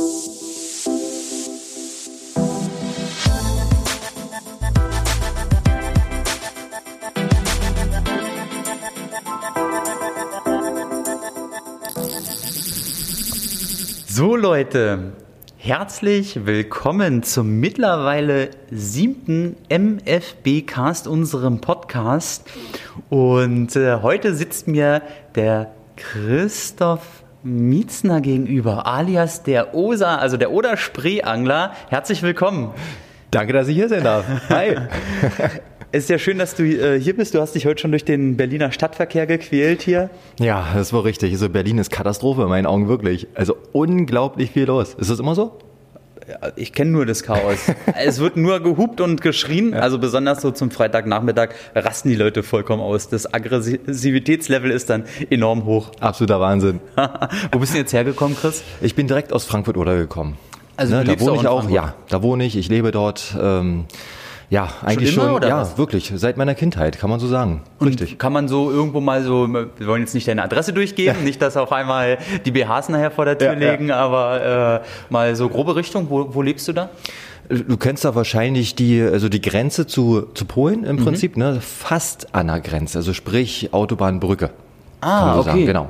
So Leute, herzlich willkommen zum mittlerweile siebten MFB-Cast, unserem Podcast. Und äh, heute sitzt mir der Christoph Mietzner gegenüber, alias der Osa, also der Oder-Spree-Angler. Herzlich willkommen. Danke, dass ich hier sein darf. Hi. Es ist ja schön, dass du äh, hier bist. Du hast dich heute schon durch den Berliner Stadtverkehr gequält hier. Ja, das war richtig. Also Berlin ist Katastrophe in meinen Augen wirklich. Also unglaublich viel los. Ist das immer so? Ich kenne nur das Chaos. es wird nur gehupt und geschrien. Ja. Also besonders so zum Freitagnachmittag rasten die Leute vollkommen aus. Das Aggressivitätslevel ist dann enorm hoch. Absoluter Wahnsinn. Wo bist du jetzt hergekommen, Chris? Ich bin direkt aus Frankfurt-Oder gekommen. Also ne, da wohne ich auch. Ja, da wohne ich. Ich lebe dort. Ähm, ja, eigentlich schon, schon ja, was? wirklich, seit meiner Kindheit, kann man so sagen. Und Richtig. Kann man so irgendwo mal so, wir wollen jetzt nicht deine Adresse durchgeben, ja. nicht, dass auf einmal die BHs nachher vor der Tür ja, liegen, aber äh, mal so grobe Richtung, wo, wo lebst du da? Du kennst da wahrscheinlich die, also die Grenze zu, zu Polen im mhm. Prinzip, ne? Fast an der Grenze, also sprich Autobahnbrücke. Ah, okay. Sagen. Genau.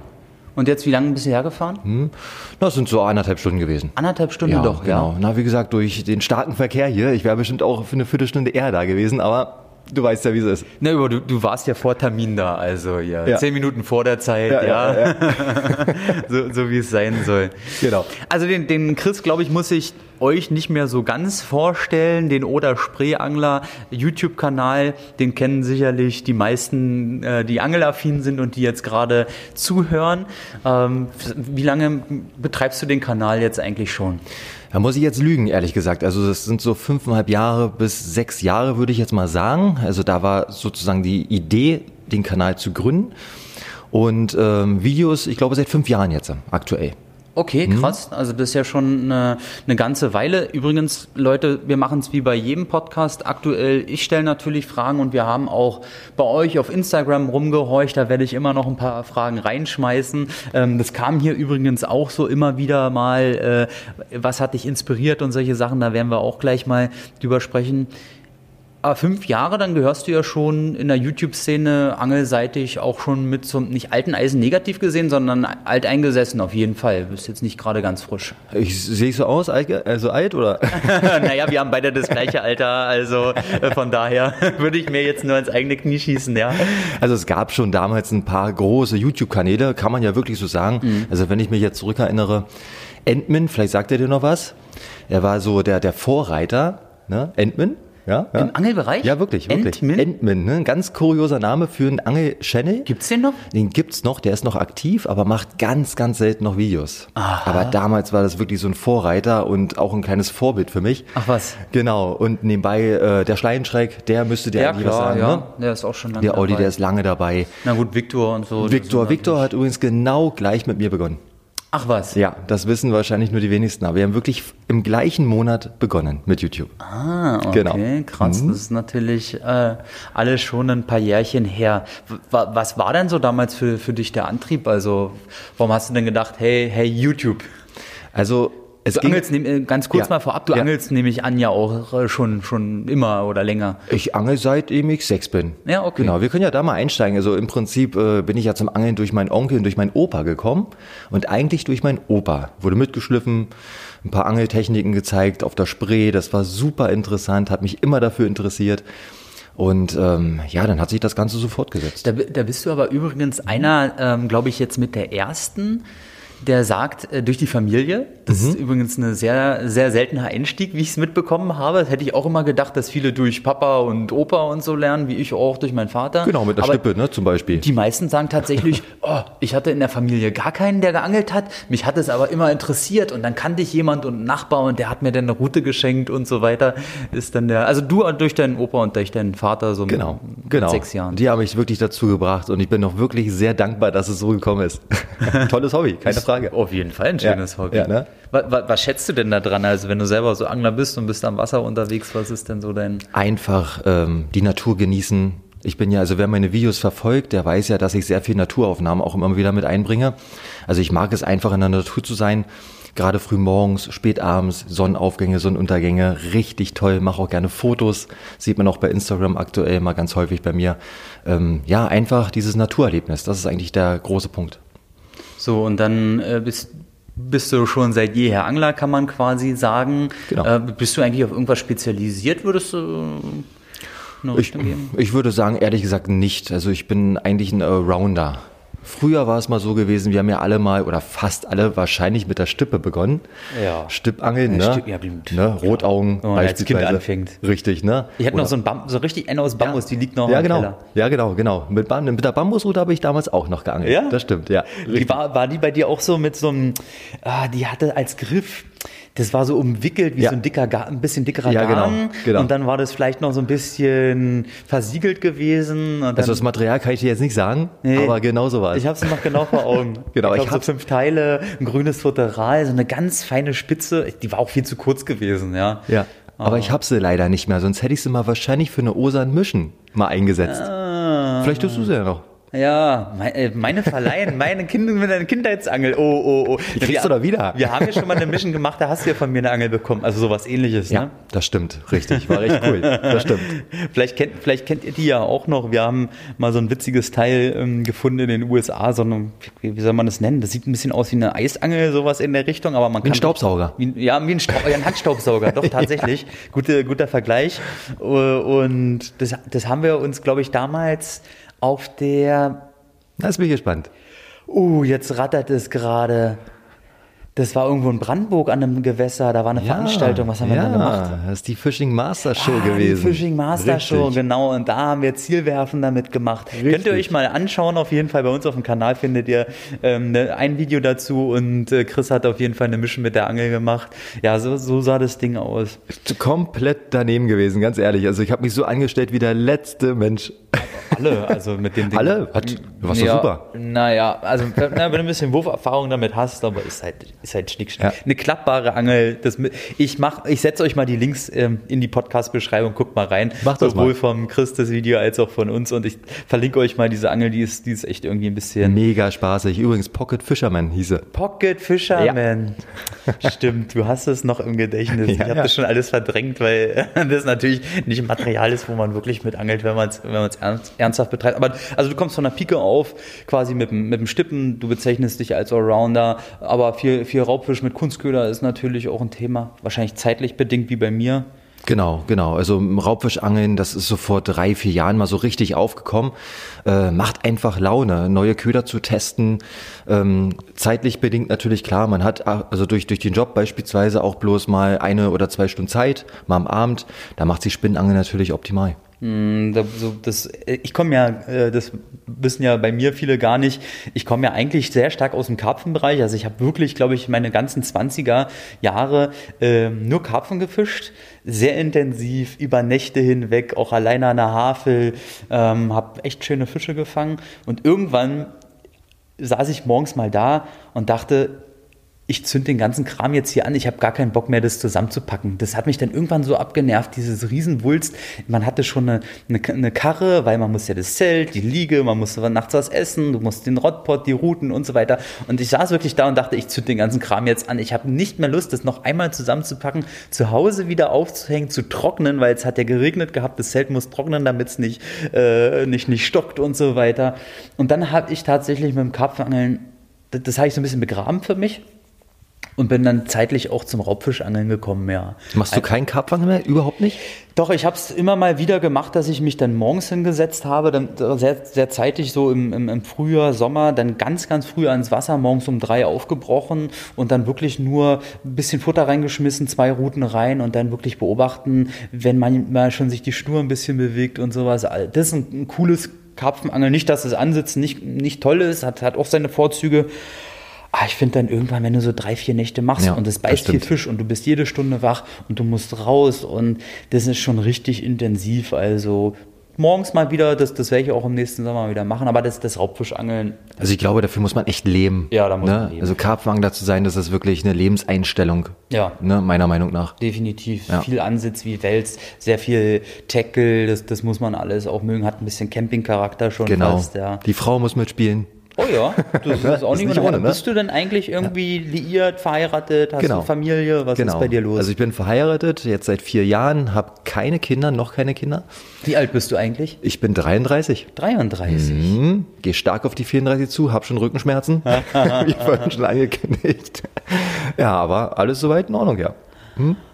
Und jetzt, wie lange bist du hergefahren? Hm. Das sind so anderthalb Stunden gewesen. Anderthalb Stunden ja, doch, genau. Ja. Na, wie gesagt, durch den starken Verkehr hier, ich wäre bestimmt auch für eine Viertelstunde eher da gewesen, aber Du weißt ja, wie es ist. Ne, aber du, du warst ja vor Termin da, also ja, ja. zehn Minuten vor der Zeit, ja. ja. ja so, so wie es sein soll. Genau. Also den, den Chris, glaube ich, muss ich euch nicht mehr so ganz vorstellen. Den Oder Spreeangler YouTube-Kanal, den kennen sicherlich die meisten, äh, die angelaffin sind und die jetzt gerade zuhören. Ähm, wie lange betreibst du den Kanal jetzt eigentlich schon? Da muss ich jetzt lügen, ehrlich gesagt. Also das sind so fünfeinhalb Jahre bis sechs Jahre, würde ich jetzt mal sagen. Also da war sozusagen die Idee, den Kanal zu gründen. Und ähm, Videos, ich glaube, seit fünf Jahren jetzt aktuell. Okay, mhm. krass. Also das ist ja schon eine, eine ganze Weile. Übrigens, Leute, wir machen es wie bei jedem Podcast aktuell. Ich stelle natürlich Fragen und wir haben auch bei euch auf Instagram rumgehorcht. Da werde ich immer noch ein paar Fragen reinschmeißen. Ähm, das kam hier übrigens auch so immer wieder mal. Äh, was hat dich inspiriert und solche Sachen? Da werden wir auch gleich mal drüber sprechen. Aber fünf Jahre, dann gehörst du ja schon in der YouTube-Szene angelseitig auch schon mit zum nicht alten Eisen negativ gesehen, sondern alteingesessen auf jeden Fall. Du bist jetzt nicht gerade ganz frisch. Ich sehe so aus, also alt oder? naja, wir haben beide das gleiche Alter, also äh, von daher würde ich mir jetzt nur ins eigene Knie schießen, ja. Also es gab schon damals ein paar große YouTube-Kanäle, kann man ja wirklich so sagen. Mhm. Also wenn ich mich jetzt zurückerinnere, Endman, vielleicht sagt er dir noch was. Er war so der, der Vorreiter, ne? Endman. Ja, ja. Im Angelbereich? Ja, wirklich, wirklich. Entmin? Entmin, ne? Ein ganz kurioser Name für einen Angel-Channel. Gibt's den noch? Den gibt's noch, der ist noch aktiv, aber macht ganz, ganz selten noch Videos. Aha. Aber damals war das wirklich so ein Vorreiter und auch ein kleines Vorbild für mich. Ach was. Genau. Und nebenbei äh, der Schleienschreck, der müsste dir ja, eigentlich klar, was sagen. Ja, ne? der ist auch schon lange Der Audi, dabei. der ist lange dabei. Na gut, Victor und so. Victor, Victor hat übrigens genau gleich mit mir begonnen. Ach was? Ja, das wissen wahrscheinlich nur die wenigsten, aber wir haben wirklich im gleichen Monat begonnen mit YouTube. Ah, okay, genau. krass. Mhm. Das ist natürlich äh, alles schon ein paar Jährchen her. was war denn so damals für, für dich der Antrieb? Also, warum hast du denn gedacht, hey, hey, YouTube? Also es du angelst, äh, ganz kurz ja. mal vorab, du ja. angelst nehme ich an ja auch äh, schon, schon immer oder länger. Ich angel seitdem ich sechs bin. Ja, okay. Genau, wir können ja da mal einsteigen. Also im Prinzip äh, bin ich ja zum Angeln durch meinen Onkel und durch meinen Opa gekommen und eigentlich durch meinen Opa. Wurde mitgeschliffen, ein paar Angeltechniken gezeigt auf der Spree, das war super interessant, hat mich immer dafür interessiert. Und ähm, ja, dann hat sich das Ganze so fortgesetzt. Da, da bist du aber übrigens einer, ähm, glaube ich, jetzt mit der ersten, der sagt, äh, durch die Familie, das mhm. ist übrigens ein sehr, sehr seltener Einstieg, wie ich es mitbekommen habe. Das hätte ich auch immer gedacht, dass viele durch Papa und Opa und so lernen, wie ich auch durch meinen Vater. Genau, mit der Aber Schnippe, ne, zum Beispiel. Die meisten sagen tatsächlich, oh, ich hatte in der Familie gar keinen, der geangelt hat. Mich hat es aber immer interessiert und dann kannte ich jemand und einen Nachbar und der hat mir dann eine Route geschenkt und so weiter. Ist dann der, also du durch deinen Opa und durch deinen Vater so genau, mit, genau. sechs Jahren. Die haben mich wirklich dazu gebracht und ich bin noch wirklich sehr dankbar, dass es so gekommen ist. Tolles Hobby, keine Frage. Frage. Auf jeden Fall ein schönes ja, Hobby. Ja, ne? was, was, was, schätzt du denn da dran? Also wenn du selber so Angler bist und bist am Wasser unterwegs, was ist denn so dein... Einfach ähm, die Natur genießen, Ich bin ja, also wer meine Videos verfolgt, der weiß ja, dass ich sehr viel Naturaufnahmen auch immer wieder mit einbringe. Also ich mag es einfach in der Natur zu sein. Gerade früh morgens, spät abends, Sonnenaufgänge, Sonnenuntergänge, richtig toll. Mache auch gerne Fotos. Sieht man auch bei Instagram aktuell mal ganz häufig bei mir. Ähm, ja, einfach dieses Naturerlebnis. Das ist eigentlich der große Punkt. So, und dann äh, bist, bist du schon seit jeher Angler, kann man quasi sagen. Genau. Äh, bist du eigentlich auf irgendwas spezialisiert, würdest du eine Richtung ich, geben? Ich würde sagen, ehrlich gesagt nicht. Also ich bin eigentlich ein Allrounder. Früher war es mal so gewesen, wir haben ja alle mal oder fast alle wahrscheinlich mit der Stippe begonnen. Ja. Stippangeln, ja, ne? Stipp, ja, ne? Rotaugen Wenn man als Kind beispielsweise. anfängt. Richtig, ne? Ich hatte noch Oder- so, ein Bam so richtig eine aus Bambus, die liegt noch ja, im genau. Keller. Ja, genau, genau. Mit, Bam mit der Bambusrute habe ich damals auch noch geangelt. Ja? Das stimmt, ja. Die war, war die bei dir auch so mit so einem, ah, die hatte als Griff, das war so umwickelt wie Ja. so ein dicker, ein bisschen dickerer Ja, genau, Garn. genau. Und dann war das vielleicht noch so ein bisschen versiegelt gewesen. Also das Material kann ich dir jetzt nicht sagen, Nee. aber genau so war es. ich habe es noch genau vor Augen. Genau, ich ich glaube, so fünf Teile, ein grünes Futteral, so eine ganz feine Spitze. Die war auch viel zu kurz gewesen, ja. Ja. Aber ich habe sie leider nicht mehr, sonst hätte ich sie mal wahrscheinlich für eine Osan Mischen mal eingesetzt. Ah. Vielleicht tust du sie ja noch. Ja, äh, meine Verleihen, meine kind, mit einer Kindheitsangel. Oh, oh, oh. Die kriegst du doch wieder. Wir haben ja schon mal eine Mission gemacht, da hast du ja von mir eine Angel bekommen. Also sowas ähnliches, ne? das stimmt, richtig. War echt cool. Das stimmt. Vielleicht kennt, vielleicht kennt ihr die ja auch noch. Wir haben mal so ein witziges Teil ähm, gefunden in den USA, so eine, wie wie soll man das nennen? Das sieht ein bisschen aus wie eine Eisangel, sowas in der Richtung, aber man Wie ein kann. Staubsauger. Wie, ein- ja, wie ein, Staub, ja, ein Handstaubsauger, doch tatsächlich. Gute, guter Vergleich. Und das, das haben wir uns, glaube ich, damals auf der jetzt bin ich gespannt. Uh, jetzt rattert es gerade. Das war irgendwo in Brandenburg an einem Gewässer, da war eine Veranstaltung. Was haben wir ja, da gemacht? Das ist die Fishing Master Show Ah, gewesen. Die Fishing Master Show, Richtig. genau. Und da haben wir Zielwerfen damit gemacht. Könnt ihr euch mal anschauen, auf jeden Fall. Bei uns auf dem Kanal findet ihr ähm, ne, ein Video dazu und äh, Chris hat auf jeden Fall eine Mission mit der Angel gemacht. Ja, so, so sah das Ding aus. Komplett daneben gewesen, ganz ehrlich. Also ich habe mich so angestellt wie der letzte Mensch. Alle, also mit dem Ding. Alle? Hat, war doch ja, super. Naja, also na, wenn du ein bisschen Wurferfahrung damit hast, aber ist halt, ist halt schnickschnack. Ja. Eine klappbare Angel. Das, ich mach, ich setze euch mal die Links ähm, in die Podcast-Beschreibung, guckt mal rein. Macht das Sowohl mal. vom Chris das Video als auch von uns. Und ich verlinke euch mal diese Angel, die ist, die ist echt irgendwie ein bisschen. Mega spaßig. Übrigens Pocket Fisherman hieße. Pocket Fisherman. Stimmt, du hast es noch im Gedächtnis. ich Ja, habe ja. das schon alles verdrängt, weil das natürlich nicht ein Material ist, wo man wirklich mit angelt, wenn man es wenn man's ernst, ernsthaft betreibt. Aber also du kommst von der Pike auf, quasi mit, dem- mit dem Stippen, du bezeichnest dich als Allrounder, aber viel, viel Raubfisch mit Kunstköder ist natürlich auch ein Thema, wahrscheinlich zeitlich bedingt wie bei mir. Genau, genau. Also Raubfischangeln, das ist so vor drei, vier Jahren mal so richtig aufgekommen. Äh, macht einfach Laune, neue Köder zu testen. Ähm, zeitlich bedingt natürlich klar, man hat also durch, durch den Job beispielsweise auch bloß mal eine oder zwei Stunden Zeit, mal am Abend. Da macht sich Spinnenangeln natürlich optimal. Mm, das, äh, ich komme ja, äh, das wissen ja bei mir viele gar nicht, ich komme ja eigentlich sehr stark aus dem Karpfenbereich. Also ich habe wirklich, glaube ich, meine ganzen 20er Jahre ähm, nur Karpfen gefischt, sehr intensiv, über Nächte hinweg, auch alleine an der Havel, ähm, habe echt schöne Fische gefangen. Und irgendwann saß ich morgens mal da und dachte, ich zünd den ganzen Kram jetzt hier an, ich habe gar keinen Bock mehr, das zusammenzupacken. Das hat mich dann irgendwann so abgenervt, dieses Riesenwulst. Man hatte schon eine, eine, eine Karre, weil man muss ja das Zelt, die Liege, man musste nachts was essen, du musst den Rotpot, die Routen und so weiter. Und ich saß wirklich da und dachte, ich zünd den ganzen Kram jetzt an. Ich habe nicht mehr Lust, das noch einmal zusammenzupacken, zu Hause wieder aufzuhängen, zu trocknen, weil es hat ja geregnet gehabt, das Zelt muss trocknen, damit es nicht, äh, nicht, nicht stockt und so weiter. Und dann habe ich tatsächlich mit dem Karpfenangeln, das, das habe ich so ein bisschen begraben für mich und bin dann zeitlich auch zum Raubfischangeln gekommen, ja. Machst du keinen Karpfang mehr? Überhaupt nicht? Doch, ich habe es immer mal wieder gemacht, dass ich mich dann morgens hingesetzt habe, dann sehr, sehr zeitig so im, im, im Frühjahr, Sommer, dann ganz, ganz früh ans Wasser, morgens um drei aufgebrochen und dann wirklich nur ein bisschen Futter reingeschmissen, zwei Routen rein und dann wirklich beobachten, wenn manchmal schon sich die Schnur ein bisschen bewegt und sowas. Das ist ein, ein cooles Karpfenangeln. Nicht, dass das Ansitzen nicht, nicht toll ist, hat, hat auch seine Vorzüge. Ah, ich finde dann irgendwann, wenn du so drei, vier Nächte machst Ja, und es beißt viel. Fisch und du bist jede Stunde wach und du musst raus und das ist schon richtig intensiv. Also morgens mal wieder, das, das werde ich auch im nächsten Sommer wieder machen, aber das, das Raubfischangeln. Also ich glaube, dafür muss man echt leben. Ja, da muss ne? man leben. Also Karpfangler zu sein, das ist wirklich eine Lebenseinstellung. Ja. Ne? Meiner Meinung nach. Definitiv. Ja. Viel Ansitz wie Wels, sehr viel Tackle, das, das muss man alles auch mögen, hat ein bisschen Campingcharakter schon Genau. fast, ja. Die Frau muss mitspielen. Oh ja, das ist auch Ist nicht, nicht ohne. ne? Bist du denn eigentlich irgendwie liiert, verheiratet, hast Genau. du Familie? Was genau. ist bei dir los? Also ich bin verheiratet, jetzt seit vier Jahren, habe keine Kinder, noch keine Kinder. Wie alt bist du eigentlich? Ich bin 33. 33. Hm, Gehe stark auf die 34 zu, habe schon Rückenschmerzen, wie vorhin schon angekündigt. Ja, aber alles soweit in Ordnung, ja.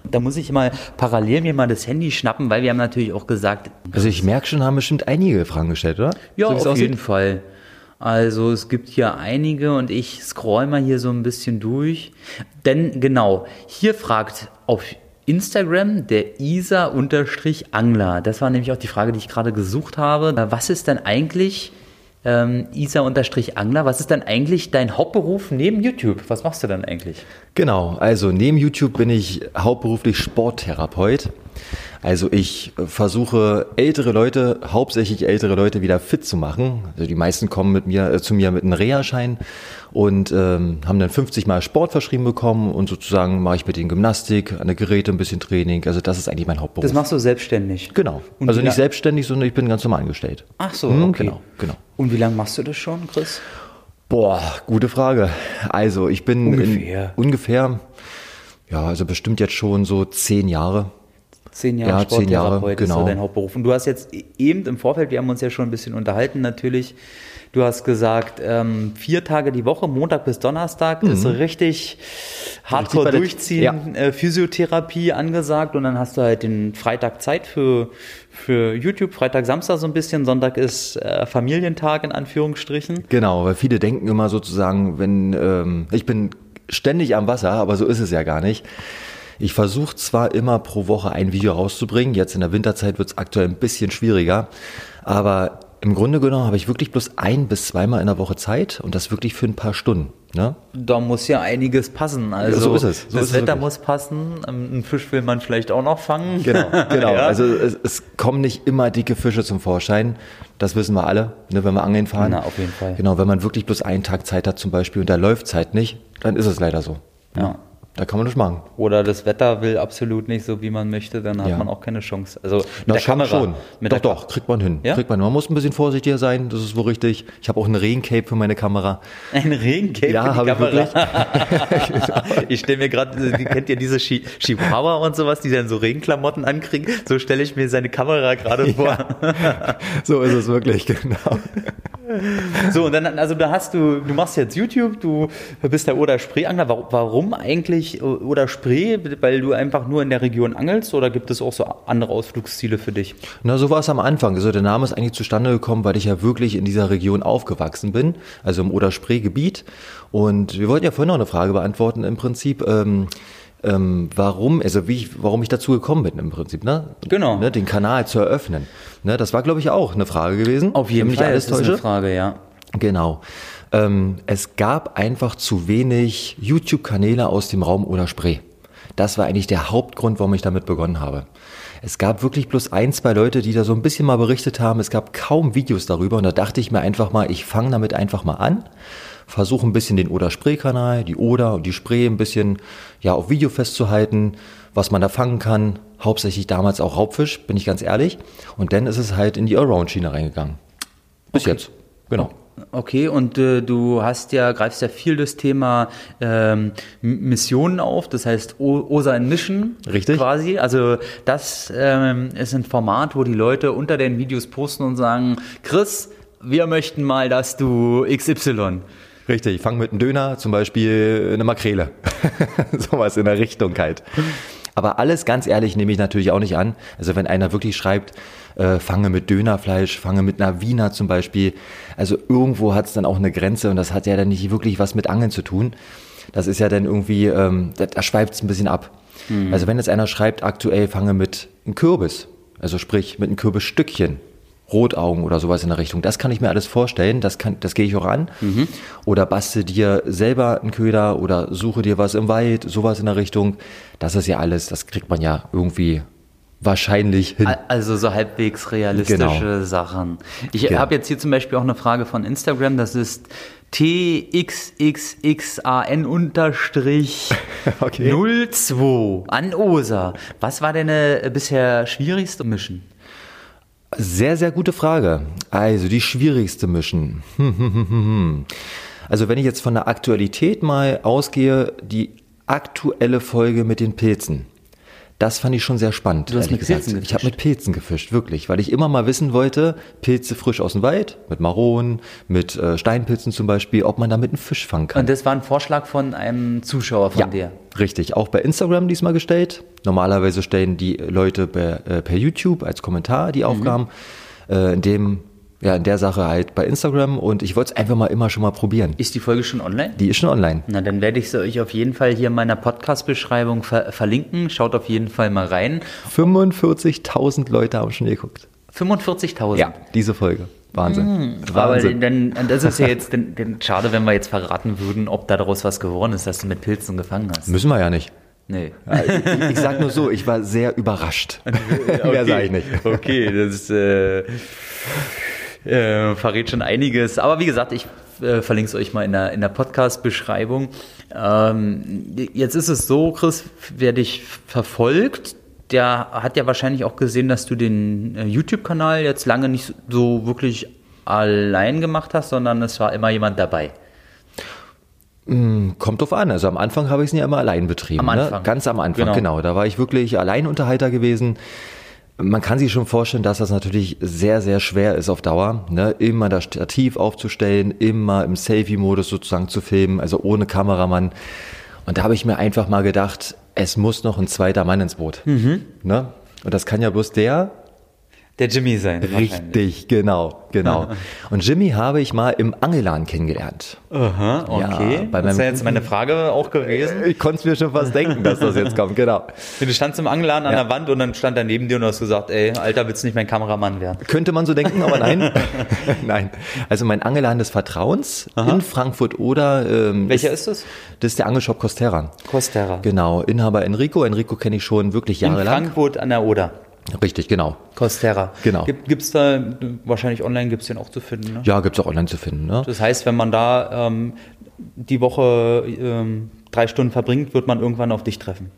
Da muss ich mal parallel mir mal das Handy schnappen, weil wir haben natürlich auch gesagt, Also ich merke schon, haben bestimmt einige Fragen gestellt, oder? ja, So auf aussieht? jeden Fall. Also es gibt hier einige und ich scroll mal hier so ein bisschen durch. Denn genau, hier fragt auf Instagram der Isa-Angler. Das war nämlich auch die Frage, die ich gerade gesucht habe. Was ist denn eigentlich ähm, Isa-Angler? Was ist denn eigentlich dein Hauptberuf neben YouTube? Was machst du denn eigentlich? Genau, also neben YouTube bin ich hauptberuflich Sporttherapeut. Also ich versuche ältere Leute, hauptsächlich ältere Leute wieder fit zu machen. Also die meisten kommen mit mir äh, zu mir mit einem Reha-Schein und ähm, haben dann 50 Mal Sport verschrieben bekommen und sozusagen mache ich mit den Gymnastik, an der Geräte ein bisschen Training. Also das ist eigentlich mein Hauptberuf. Das machst du selbstständig? genau. Und also nicht selbstständig, sondern ich bin ganz normal angestellt. Ach so, Hm, okay. Genau, genau. Und wie lange machst du das schon, Chris? Boah, gute Frage. Also ich bin Ungefähr. In, ungefähr, ja, also bestimmt jetzt schon so zehn Jahre. Zehn Jahre Ja, zehn Jahre, Sporttherapeut ist genau. dein Hauptberuf. Und du hast jetzt eben im Vorfeld, wir haben uns ja schon ein bisschen unterhalten natürlich, du hast gesagt, ähm, vier Tage die Woche, Montag bis Donnerstag, ist so richtig hardcore durchziehen, äh, Physiotherapie angesagt und dann hast du halt den Freitag Zeit für, für YouTube, Freitag, Samstag so ein bisschen, Sonntag ist äh, Familientag in Anführungsstrichen. Genau, weil viele denken immer sozusagen, wenn ähm, ich bin ständig am Wasser, aber so ist es ja gar nicht. Ich versuche zwar immer pro Woche ein Video rauszubringen, jetzt in der Winterzeit wird es aktuell ein bisschen schwieriger, aber im Grunde genommen habe ich wirklich bloß ein bis zweimal in der Woche Zeit und das wirklich für ein paar Stunden. Ne? Da muss ja einiges passen. Also so ist es. So das ist es Wetter wirklich. muss passen. Ähm, Einen Fisch will man vielleicht auch noch fangen. Genau, genau. Ja. Also es, es kommen nicht immer dicke Fische zum Vorschein. Das wissen wir alle, ne, wenn wir angeln fahren. Na, auf jeden Fall. Genau, wenn man wirklich bloß einen Tag Zeit hat zum Beispiel und da läuft Zeit nicht, dann ist es leider so. Ja. Da kann man nicht machen. Oder das Wetter will absolut nicht so, wie man möchte, dann hat Ja. man auch keine Chance. Also mit Na, der schon, Kamera. schon. Mit doch, doch, kriegt man hin. Ja? Kriegt man. hin. Man muss ein bisschen vorsichtiger sein, das ist wohl richtig. Ich habe auch ein Regencape für meine Kamera. Ein Regencape Ja, für die habe ich Kamera. ich stelle mir gerade, kennt ihr diese Chi- Chihuahua und sowas, die dann so Regenklamotten ankriegen? So stelle ich mir seine Kamera gerade vor. So ist es wirklich, genau. So, und dann, also da hast du, du machst jetzt YouTube, du bist der Oder-Spree-Angler. Warum, warum eigentlich Oder-Spree? Weil du einfach nur in der Region angelst oder gibt es auch so andere Ausflugsziele für dich? Na, so war es am Anfang. Also der Name ist eigentlich zustande gekommen, weil ich ja wirklich in dieser Region aufgewachsen bin, also im Oder-Spree-Gebiet. Und wir wollten ja vorhin noch eine Frage beantworten im Prinzip. Ähm, ähm, warum, also wie ich, warum ich dazu gekommen bin im Prinzip, ne? Genau. Ne, den Kanal zu eröffnen. Ne, das war, glaube ich, auch eine Frage gewesen. Auf jeden Fall, alles das ist eine. Frage, ja. Genau. Ähm, es gab einfach zu wenig YouTube-Kanäle aus dem Raum oder Spree. Das war eigentlich der Hauptgrund, warum ich damit begonnen habe. Es gab wirklich bloß ein, zwei Leute, die da so ein bisschen mal berichtet haben. Es gab kaum Videos darüber und da dachte ich mir einfach mal, ich fange damit einfach mal an, versuche ein bisschen den Oder-Spree-Kanal, die Oder und die Spree ein bisschen ja, auf Video festzuhalten, was man da fangen kann. Hauptsächlich damals auch Raubfisch, bin ich ganz ehrlich. Und dann ist es halt in die Around-Schiene reingegangen. Bis jetzt. Genau. Okay, und äh, du hast ja, greifst ja viel das Thema ähm, Missionen auf, das heißt OSA in Mission Richtig. quasi. Also das ähm, ist ein Format, wo die Leute unter den Videos posten und sagen, Chris, wir möchten mal, dass du XY. Richtig, ich fange mit einem Döner, zum Beispiel eine Makrele. Sowas in der Richtung halt. Aber alles ganz ehrlich nehme ich natürlich auch nicht an. Also wenn einer wirklich schreibt, äh, fange mit Dönerfleisch, fange mit einer Wiener zum Beispiel. Also irgendwo hat es dann auch eine Grenze und das hat ja dann nicht wirklich was mit Angeln zu tun. Das ist ja dann irgendwie, ähm, da, da schweift es ein bisschen ab. Also wenn jetzt einer schreibt, aktuell fange mit einem Kürbis, also sprich mit einem Kürbisstückchen, Rotaugen oder sowas in der Richtung. Das kann ich mir alles vorstellen, das, kann, das gehe ich auch an. Oder bastel dir selber einen Köder oder suche dir was im Wald, sowas in der Richtung. Das ist ja alles, das kriegt man ja irgendwie wahrscheinlich hin. Also so halbwegs realistische Genau. Sachen. Ich Genau. habe jetzt hier zum Beispiel auch eine Frage von Instagram, das ist TXXXAN unterstrich Okay. 02 an Osa. Was war deine bisher schwierigste Mission? Sehr, sehr gute Frage. Also die schwierigste Mission. Also wenn ich jetzt von der Aktualität mal ausgehe, die aktuelle Folge mit den Pilzen. Das fand ich schon sehr spannend. Du hast mit Pilzen gesagt. Ich habe gefischt? mit Pilzen gefischt, wirklich, weil ich immer mal wissen wollte, Pilze frisch aus dem Wald, mit Maronen, mit äh, Steinpilzen zum Beispiel, ob man damit einen Fisch fangen kann. Und das war ein Vorschlag von einem Zuschauer von dir. Richtig, auch bei Instagram diesmal gestellt. Normalerweise stellen die Leute per, äh, per YouTube als Kommentar Mhm. die Aufgaben. Äh, in dem, ja, in der Sache halt bei Instagram und ich wollte es einfach mal immer schon mal probieren. Ist die Folge schon online? Die ist schon online. Na, dann werde ich sie euch auf jeden Fall hier in meiner Podcast-Beschreibung ver verlinken. Schaut auf jeden Fall mal rein. 45.000 Leute haben schon geguckt. 45.000. diese Folge. Wahnsinn. Mhm. Aber Wahnsinn. dann, das ist ja jetzt denn, denn schade, wenn wir jetzt verraten würden, ob da daraus was geworden ist, dass du mit Pilzen gefangen hast. Müssen wir ja nicht. Nee. Ich, ich sag nur so, ich war sehr überrascht. Mehr sage ich nicht. Okay, das äh, äh, verrät schon einiges. Aber wie gesagt, ich äh, verlinke es euch mal in der, in der Podcast-Beschreibung. Ähm, jetzt ist es so, Chris, wer dich verfolgt, der hat ja wahrscheinlich auch gesehen, dass du den äh, YouTube-Kanal jetzt lange nicht so wirklich allein gemacht hast, sondern es war immer jemand dabei. Kommt drauf an. Also am Anfang habe ich es ja immer allein betrieben. Am Ne? Anfang. Ganz am Anfang, Genau. genau. Da war ich wirklich Alleinunterhalter gewesen. Man kann sich schon vorstellen, dass das natürlich sehr, sehr schwer ist auf Dauer. Ne? Immer das Stativ aufzustellen, immer im Selfie-Modus sozusagen zu filmen, also ohne Kameramann. Und da habe ich mir einfach mal gedacht, es muss noch ein zweiter Mann ins Boot. Mhm. Ne? Und das kann ja bloß der, Der Jimmy sein. Richtig, genau, genau. Und Jimmy habe ich mal im Angelan kennengelernt. Aha, okay. Ja, bei das ist ja jetzt meine Frage auch gewesen. Ich konnte es mir schon fast denken, dass das jetzt kommt, genau. Du standst im Angeladen an Ja. der Wand und dann stand er neben dir und hast gesagt, ey, Alter, willst du nicht mein Kameramann werden? Könnte man so denken, aber nein. nein. Also mein Angeladen des Vertrauens in Frankfurt oder ähm, Welcher ist das? das ist der Angelshop Costera. Costera. Genau, Inhaber Enrico. Enrico kenne ich schon wirklich In jahrelang. Frankfurt an der Oder. Richtig, genau. Costera. Genau. Gibt, gibt's da, wahrscheinlich online gibt's den auch zu finden, ne? Ja, gibt's auch online zu finden. Ne? Das heißt, wenn man da ähm, die Woche ähm, drei Stunden verbringt, wird man irgendwann auf dich treffen.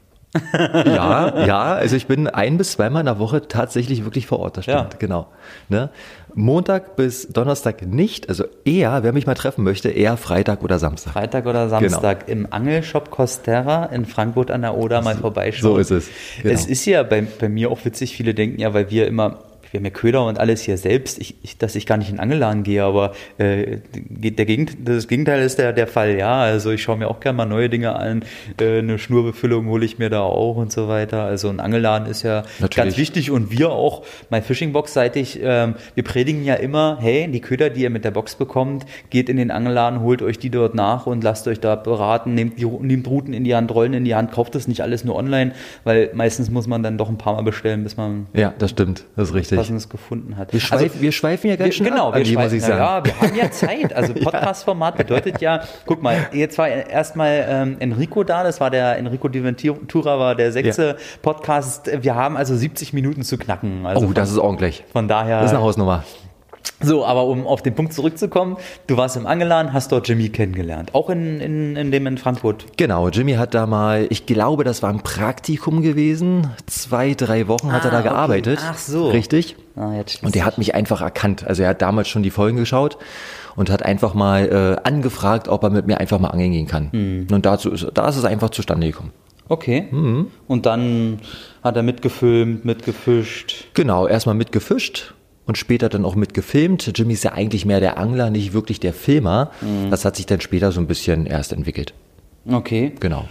Ja, ja, also ich bin ein bis zweimal in der Woche tatsächlich wirklich vor Ort, das stimmt, Ja. genau. Ne? Montag bis Donnerstag nicht, also eher, wer mich mal treffen möchte, eher Freitag oder Samstag. Freitag oder Genau. Samstag im Angelshop Costera in Frankfurt an der Oder mal vorbeischauen. so ist es, genau. Es ist ja bei, bei mir auch witzig, viele denken ja, weil wir immer, wir haben ja Köder und alles hier selbst, ich, ich, dass ich gar nicht in den Angelladen gehe, aber äh, der Gegend, das Gegenteil ist der, der Fall, ja. Also ich schaue mir auch gerne mal neue Dinge an, äh, eine Schnurbefüllung hole ich mir da auch und so weiter. Also ein Angelladen ist ja Natürlich. ganz wichtig und wir auch, mein Fishingbox seitig, ähm, wir predigen ja immer, hey, die Köder, die ihr mit der Box bekommt, geht in den Angelladen, holt euch die dort nach und lasst euch da beraten, nehmt, die, nehmt Routen in die Hand, Rollen in die Hand, kauft das nicht alles nur online, weil meistens muss man dann doch ein paar Mal bestellen, bis man Ja, das stimmt, das ist richtig. Passendes gefunden hat. Wir, schweif, wir schweifen ja ganz schön Genau, ab, wir muss schweifen, ich sagen. ja, wir haben ja Zeit. Also Podcast-Format bedeutet ja, guck mal, jetzt war erstmal ähm, Enrico da, das war der Enrico Di Ventura, war der sechste Podcast. Wir haben also 70 Minuten zu knacken. Also Oh, von, das ist ordentlich. von daher. Das ist eine Hausnummer. So, aber um auf den Punkt zurückzukommen, du warst im Angeladen, hast dort Jimmy kennengelernt. Auch in, in, in dem in Frankfurt. Genau, Jimmy hat da mal, ich glaube, das war ein Praktikum gewesen. Zwei, drei Wochen hat Ah, er da okay. gearbeitet. Ach so. Richtig. Ah, jetzt Und der hat mich einfach erkannt. Also er hat damals schon die Folgen geschaut und hat einfach mal äh, angefragt, ob er mit mir einfach mal angeln gehen kann. Hm. Und dazu ist, da ist es einfach zustande gekommen. Okay. Mhm. Und dann hat er mitgefilmt, mitgefischt. Genau, erstmal mitgefischt und später dann auch mitgefilmt. Jimmy ist ja eigentlich mehr der Angler, nicht wirklich der Filmer. Mhm. Das hat sich dann später so ein bisschen erst entwickelt. Okay. Genau.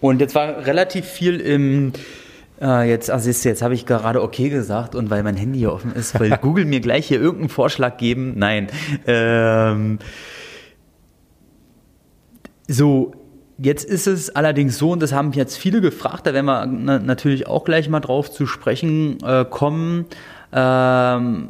Und jetzt war relativ viel im. Äh, jetzt, also jetzt, jetzt habe ich gerade okay gesagt und weil mein Handy hier offen ist, weil Google mir gleich hier irgendeinen Vorschlag geben. Nein. Ähm, so, jetzt ist es allerdings so, und das haben jetzt viele gefragt, da werden wir na, natürlich auch gleich mal drauf zu sprechen äh, kommen. Ähm,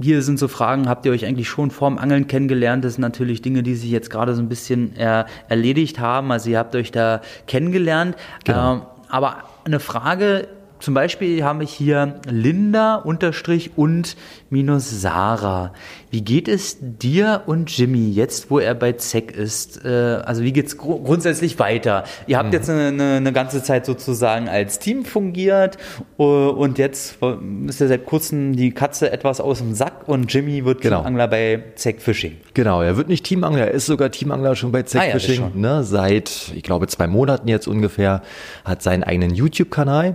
hier sind so Fragen, habt ihr euch eigentlich schon vorm Angeln kennengelernt? Das sind natürlich Dinge, die sich jetzt gerade so ein bisschen äh, erledigt haben. Also ihr habt euch da kennengelernt. Genau. Ähm, aber eine Frage zum Beispiel habe ich hier Linda unterstrich und minus Sarah. Wie geht es dir und Jimmy jetzt, wo er bei ZEC ist? Äh, also wie geht es gr grundsätzlich weiter? Ihr habt mhm. jetzt eine, eine, eine, ganze Zeit sozusagen als Team fungiert uh, und jetzt ist ja seit kurzem die Katze etwas aus dem Sack und Jimmy wird genau. Teamangler bei ZEC Fishing. Genau, er wird nicht Teamangler, er ist sogar Teamangler schon bei ZEC ah, ja, Fishing. Ne, seit, ich glaube, zwei Monaten jetzt ungefähr, hat seinen eigenen YouTube-Kanal.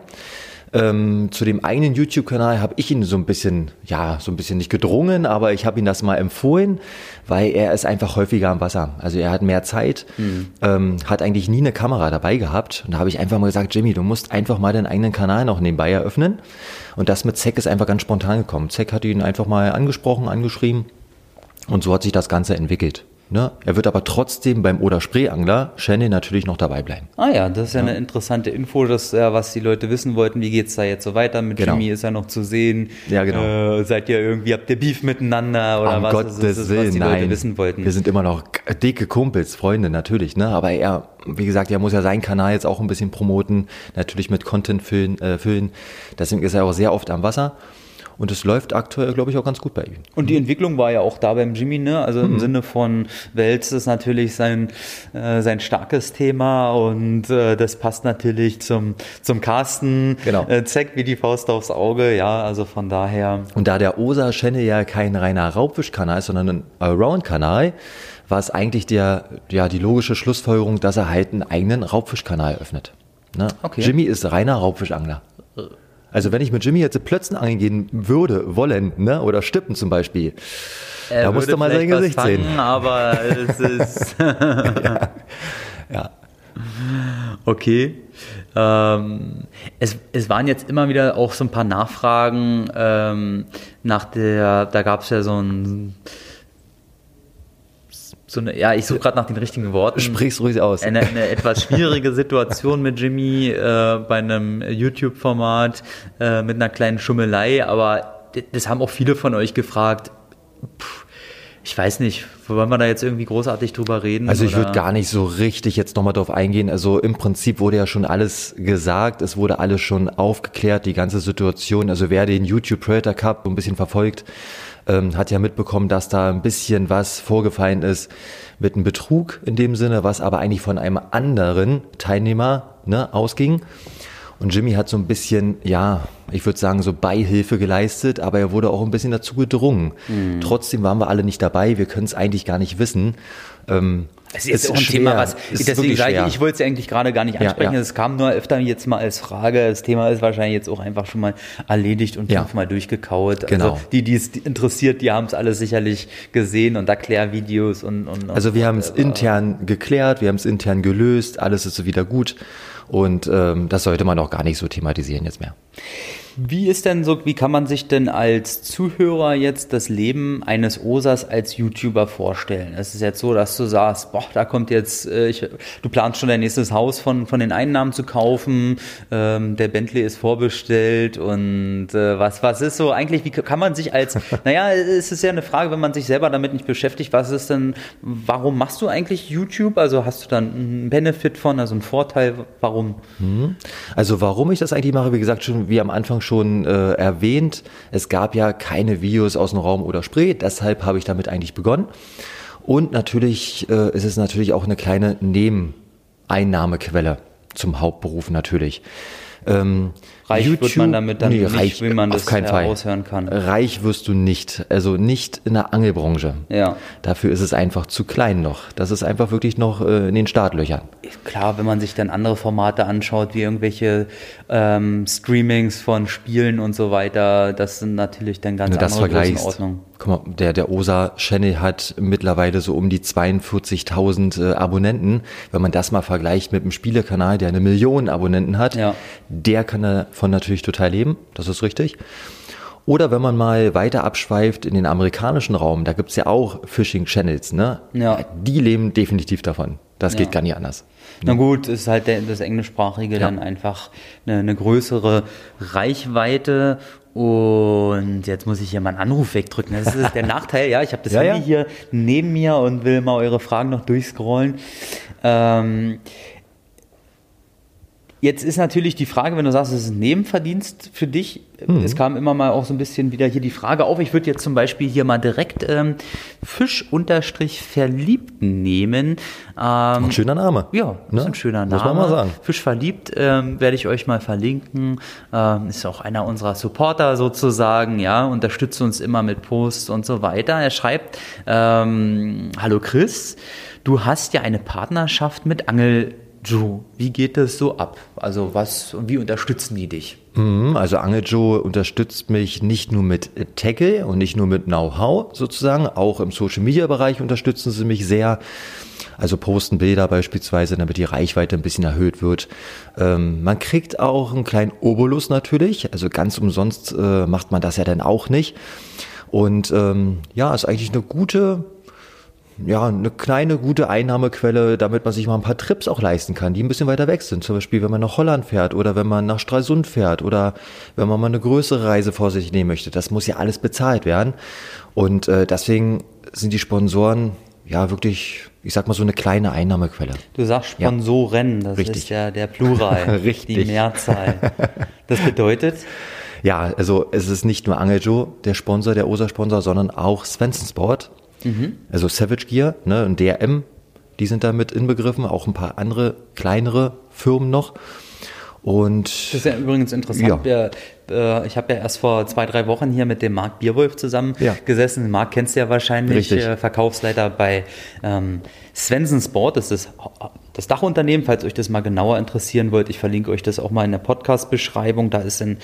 Ähm, zu dem eigenen YouTube-Kanal habe ich ihn so ein bisschen, ja, so ein bisschen nicht gedrungen, aber ich habe ihm das mal empfohlen, weil er ist einfach häufiger am Wasser. Also er hat mehr Zeit, mhm. ähm, hat eigentlich nie eine Kamera dabei gehabt. Und da habe ich einfach mal gesagt, Jimmy, du musst einfach mal deinen eigenen Kanal noch nebenbei eröffnen. Und das mit Zack ist einfach ganz spontan gekommen. Zack hat ihn einfach mal angesprochen, angeschrieben. Und so hat sich das Ganze entwickelt. Ne? Er wird aber trotzdem beim Oder-Spree-Angler Shannon natürlich noch dabei bleiben. Ah ja, das ist ja, ja. eine interessante Info, das, ja, was die Leute wissen wollten. Wie geht es da jetzt so weiter? Mit genau. Jimmy ist ja noch zu sehen. Ja, genau. Äh, seid ihr irgendwie, habt ihr Beef miteinander oder um was? Gottes das ist, was Willen, die Leute nein. wissen wollten. Wir sind immer noch dicke Kumpels, Freunde natürlich, ne? Aber er, wie gesagt, er muss ja seinen Kanal jetzt auch ein bisschen promoten, natürlich mit Content füllen. Äh, füllen. Deswegen ist er auch sehr oft am Wasser. Und es läuft aktuell, glaube ich, auch ganz gut bei ihm. Und die Entwicklung war ja auch da beim Jimmy, ne? Also im mhm. Sinne von Wels ist natürlich sein, äh, sein starkes Thema und äh, das passt natürlich zum, zum Carsten. Genau. Äh, Zeck wie die Faust aufs Auge, ja, also von daher. Und da der Osa Channel ja kein reiner Raubfischkanal ist, sondern ein Allround-Kanal, war es eigentlich der, ja, die logische Schlussfolgerung, dass er halt einen eigenen Raubfischkanal öffnet. Ne? Okay. Jimmy ist reiner Raubfischangler. Also wenn ich mit Jimmy jetzt Plötzen angehen würde, wollen, ne, oder Stippen zum Beispiel, er da du mal sein Gesicht fangen, sehen. Aber es ist. ja. ja. Okay. Ähm, es, es waren jetzt immer wieder auch so ein paar Nachfragen ähm, nach der, da gab es ja so ein so eine, ja, ich suche gerade nach den richtigen Worten. Sprich's ruhig aus. Eine, eine etwas schwierige Situation mit Jimmy äh, bei einem YouTube-Format äh, mit einer kleinen Schummelei, aber das haben auch viele von euch gefragt. Puh, ich weiß nicht, wollen wir da jetzt irgendwie großartig drüber reden? Also ich würde gar nicht so richtig jetzt nochmal drauf eingehen. Also im Prinzip wurde ja schon alles gesagt, es wurde alles schon aufgeklärt, die ganze Situation. Also wer den YouTube Predator Cup so ein bisschen verfolgt, ähm, hat ja mitbekommen, dass da ein bisschen was vorgefallen ist mit einem Betrug in dem Sinne, was aber eigentlich von einem anderen Teilnehmer ne, ausging. Und Jimmy hat so ein bisschen, ja, ich würde sagen, so Beihilfe geleistet, aber er wurde auch ein bisschen dazu gedrungen. Mhm. Trotzdem waren wir alle nicht dabei, wir können es eigentlich gar nicht wissen. Ähm, es ist jetzt auch ein schwer. Thema, was, ist deswegen sage ich, ich wollte es ja eigentlich gerade gar nicht ansprechen. Ja, ja. Es kam nur öfter jetzt mal als Frage. Das Thema ist wahrscheinlich jetzt auch einfach schon mal erledigt und ja. fünfmal durchgekaut. Genau. Also die, die es interessiert, die haben es alle sicherlich gesehen und Erklärvideos und, und, Also wir haben es intern geklärt, wir haben es intern gelöst, alles ist so wieder gut. Und ähm, das sollte man auch gar nicht so thematisieren jetzt mehr. Wie ist denn so, wie kann man sich denn als Zuhörer jetzt das Leben eines Osas als YouTuber vorstellen? Es ist jetzt so, dass du sagst, boah, da kommt jetzt, äh, ich, du planst schon dein nächstes Haus von, von den Einnahmen zu kaufen, ähm, der Bentley ist vorbestellt und äh, was, was ist so eigentlich, wie kann man sich als, naja, es ist ja eine Frage, wenn man sich selber damit nicht beschäftigt, was ist denn, warum machst du eigentlich YouTube? Also hast du dann einen Benefit von, also einen Vorteil, warum? Mhm. Also warum ich das eigentlich mache, wie gesagt, schon wie am Anfang schon schon äh, erwähnt, es gab ja keine Videos aus dem Raum oder Spree, deshalb habe ich damit eigentlich begonnen. Und natürlich äh, ist es natürlich auch eine kleine Nebeneinnahmequelle zum Hauptberuf natürlich. Ähm, reich YouTube, wird man damit dann nee, nicht, reich, wie man das heraushören kann. Reich wirst du nicht, also nicht in der Angelbranche. Ja. Dafür ist es einfach zu klein noch. Das ist einfach wirklich noch äh, in den Startlöchern. Klar, wenn man sich dann andere Formate anschaut, wie irgendwelche ähm, Streamings von Spielen und so weiter, das sind natürlich dann ganz Wenn andere Größenordnungen. Guck mal, der, der OSA Channel hat mittlerweile so um die 42.000 äh, Abonnenten. Wenn man das mal vergleicht mit einem Spielekanal, der eine Million Abonnenten hat, ja. der kann davon natürlich total leben. Das ist richtig. Oder wenn man mal weiter abschweift in den amerikanischen Raum, da gibt's ja auch Phishing Channels, ne? Ja. Die leben definitiv davon. Das ja. geht gar nicht anders. Na gut, ist halt der, das Englischsprachige ja. dann einfach eine, eine größere Reichweite und jetzt muss ich hier mal einen Anruf wegdrücken. Das ist der Nachteil. Ja, ich habe das ja, Handy ja. hier neben mir und will mal eure Fragen noch durchscrollen. Ähm, Jetzt ist natürlich die Frage, wenn du sagst, es ist ein Nebenverdienst für dich. Mhm. Es kam immer mal auch so ein bisschen wieder hier die Frage auf. Ich würde jetzt zum Beispiel hier mal direkt ähm, Fisch-Verliebt nehmen. Ähm, Ein schöner Name. ja, das ist ein schöner Name. Muss man mal sagen. Fisch verliebt ähm, werde ich euch mal verlinken. Ähm, ist auch einer unserer Supporter sozusagen, ja, unterstützt uns immer mit Posts und so weiter. Er schreibt, ähm, hallo Chris, du hast ja eine Partnerschaft mit Angel Joe. Wie geht das so ab? Also was, wie unterstützen die dich? Mhm, Also Angel Joe unterstützt mich nicht nur mit Tackle und nicht nur mit Know-how sozusagen, auch im Social Media Bereich unterstützen sie mich sehr. Also posten Bilder beispielsweise, damit die Reichweite ein bisschen erhöht wird. Ähm, man kriegt auch einen kleinen Obolus natürlich, also ganz umsonst äh, macht man das ja dann auch nicht. Und ähm, ja, ist eigentlich eine gute, ja, eine kleine gute Einnahmequelle, damit man sich mal ein paar Trips auch leisten kann, die ein bisschen weiter weg sind. Zum Beispiel, wenn man nach Holland fährt oder wenn man nach Stralsund fährt oder wenn man mal eine größere Reise vor sich nehmen möchte. Das muss ja alles bezahlt werden. Und äh, deswegen sind die Sponsoren ja wirklich, ich sag mal, so eine kleine Einnahmequelle. Du sagst Sponsoren, das Richtig. ist ja der Plural, Richtig. die Mehrzahl. Das bedeutet, Ja, also es ist nicht nur Angel Joe, der Sponsor, der OSA-Sponsor, sondern auch Svensson Sport. Also Savage Gear ne, und DRM, die sind da mit inbegriffen, auch ein paar andere kleinere Firmen noch. Und Das ist ja übrigens interessant. Ja. Wir, äh, ich habe ja erst vor zwei, drei Wochen hier mit dem Marc Bierwolf zusammen Ja. gesessen. Marc kennst du ja wahrscheinlich, äh, Verkaufsleiter bei ähm, Svensson Sport. Das ist das Dachunternehmen, falls euch das mal genauer interessieren wollt. Ich verlinke euch das auch mal in der Podcast-Beschreibung. Da ist ein,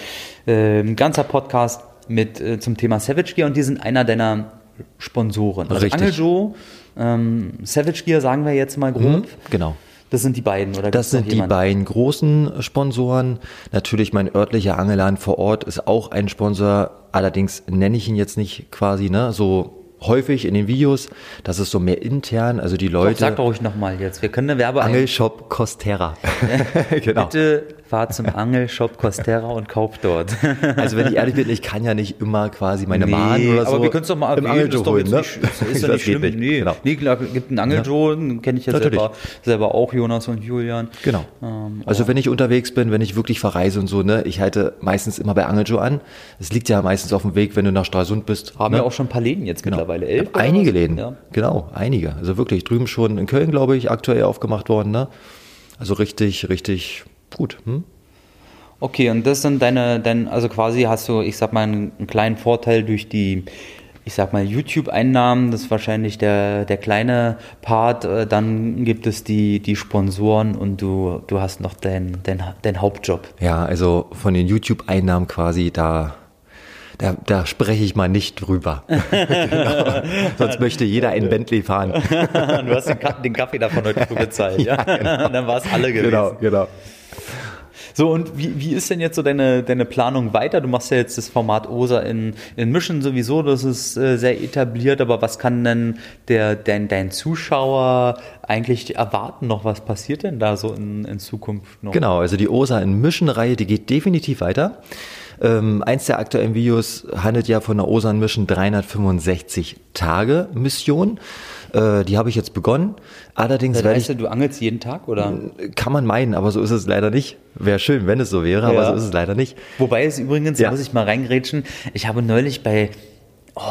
äh, ein ganzer Podcast mit äh, zum Thema Savage Gear und die sind einer deiner Sponsoren. Also Richtig. Angel Joe, ähm, Savage Gear sagen wir jetzt mal grob. Mhm, genau. Das sind die beiden, oder? Das sind die beiden großen Sponsoren. Natürlich mein örtlicher Angelan vor Ort ist auch ein Sponsor. Allerdings nenne ich ihn jetzt nicht quasi ne, so häufig in den Videos. Das ist so mehr intern. Also die Doch, Leute. sag doch ruhig nochmal jetzt. Wir können eine Werbe Angelshop Costera. genau. Bitte fahrt zum Angelshop Costera und kauft dort. Also wenn ich ehrlich bin, ich kann ja nicht immer quasi meine Nee, Mahn oder so. aber wir können es doch mal im erwähnen, Angeljo ist doch holen, ne? nicht, ist, ist doch Das nicht schlimm. Nee, Genau. nee, klar, gibt einen Angeljo, den kenne ich ja Natürlich. selber, selber auch, Jonas und Julian. Genau. Ähm, also wenn ich unterwegs bin, wenn ich wirklich verreise und so, ne, ich halte meistens immer bei Angeljo an. Es liegt ja meistens auf dem Weg, wenn du nach Stralsund bist. Haben ne? ja auch schon ein paar Läden jetzt Genau. mittlerweile. Elf oder einige? Läden. Ja. Genau, einige. Also wirklich drüben schon in Köln, glaube ich, aktuell aufgemacht worden. Ne? Also richtig, richtig gut. Hm? Okay, und das sind deine, dein, also quasi hast du, ich sag mal, einen, einen kleinen Vorteil durch die, ich sag mal, YouTube-Einnahmen, das ist wahrscheinlich der, der kleine Part, äh, dann gibt es die, die Sponsoren und du, du hast noch deinen dein, dein Hauptjob. Ja, also von den YouTube-Einnahmen quasi, da, da, da spreche ich mal nicht drüber. genau. Sonst möchte jeder ein Bentley fahren. du hast den, den Kaffee davon heute früh bezahlt, ja? Und dann war es alle gewesen. genau, genau. So, und wie, wie ist denn jetzt so deine, deine Planung weiter? Du machst ja jetzt das Format OSA in, in Mischen sowieso, das ist äh, sehr etabliert, aber was kann denn der, dein, dein Zuschauer eigentlich erwarten noch? Was passiert denn da so in, in Zukunft noch? Genau, also die OSA in Mission-Reihe, die geht definitiv weiter. Ähm, eins der aktuellen Videos handelt ja von der OSA in Mission 365 Tage Mission. Äh, die habe ich jetzt begonnen. Allerdings Das heißt, ich, du angelst jeden Tag, oder? kann man meinen, aber so ist es leider nicht. Wäre schön, wenn es so wäre, aber Ja. so ist es leider nicht. Wobei es übrigens, Ja. muss ich mal reingrätschen, ich habe neulich bei, oh,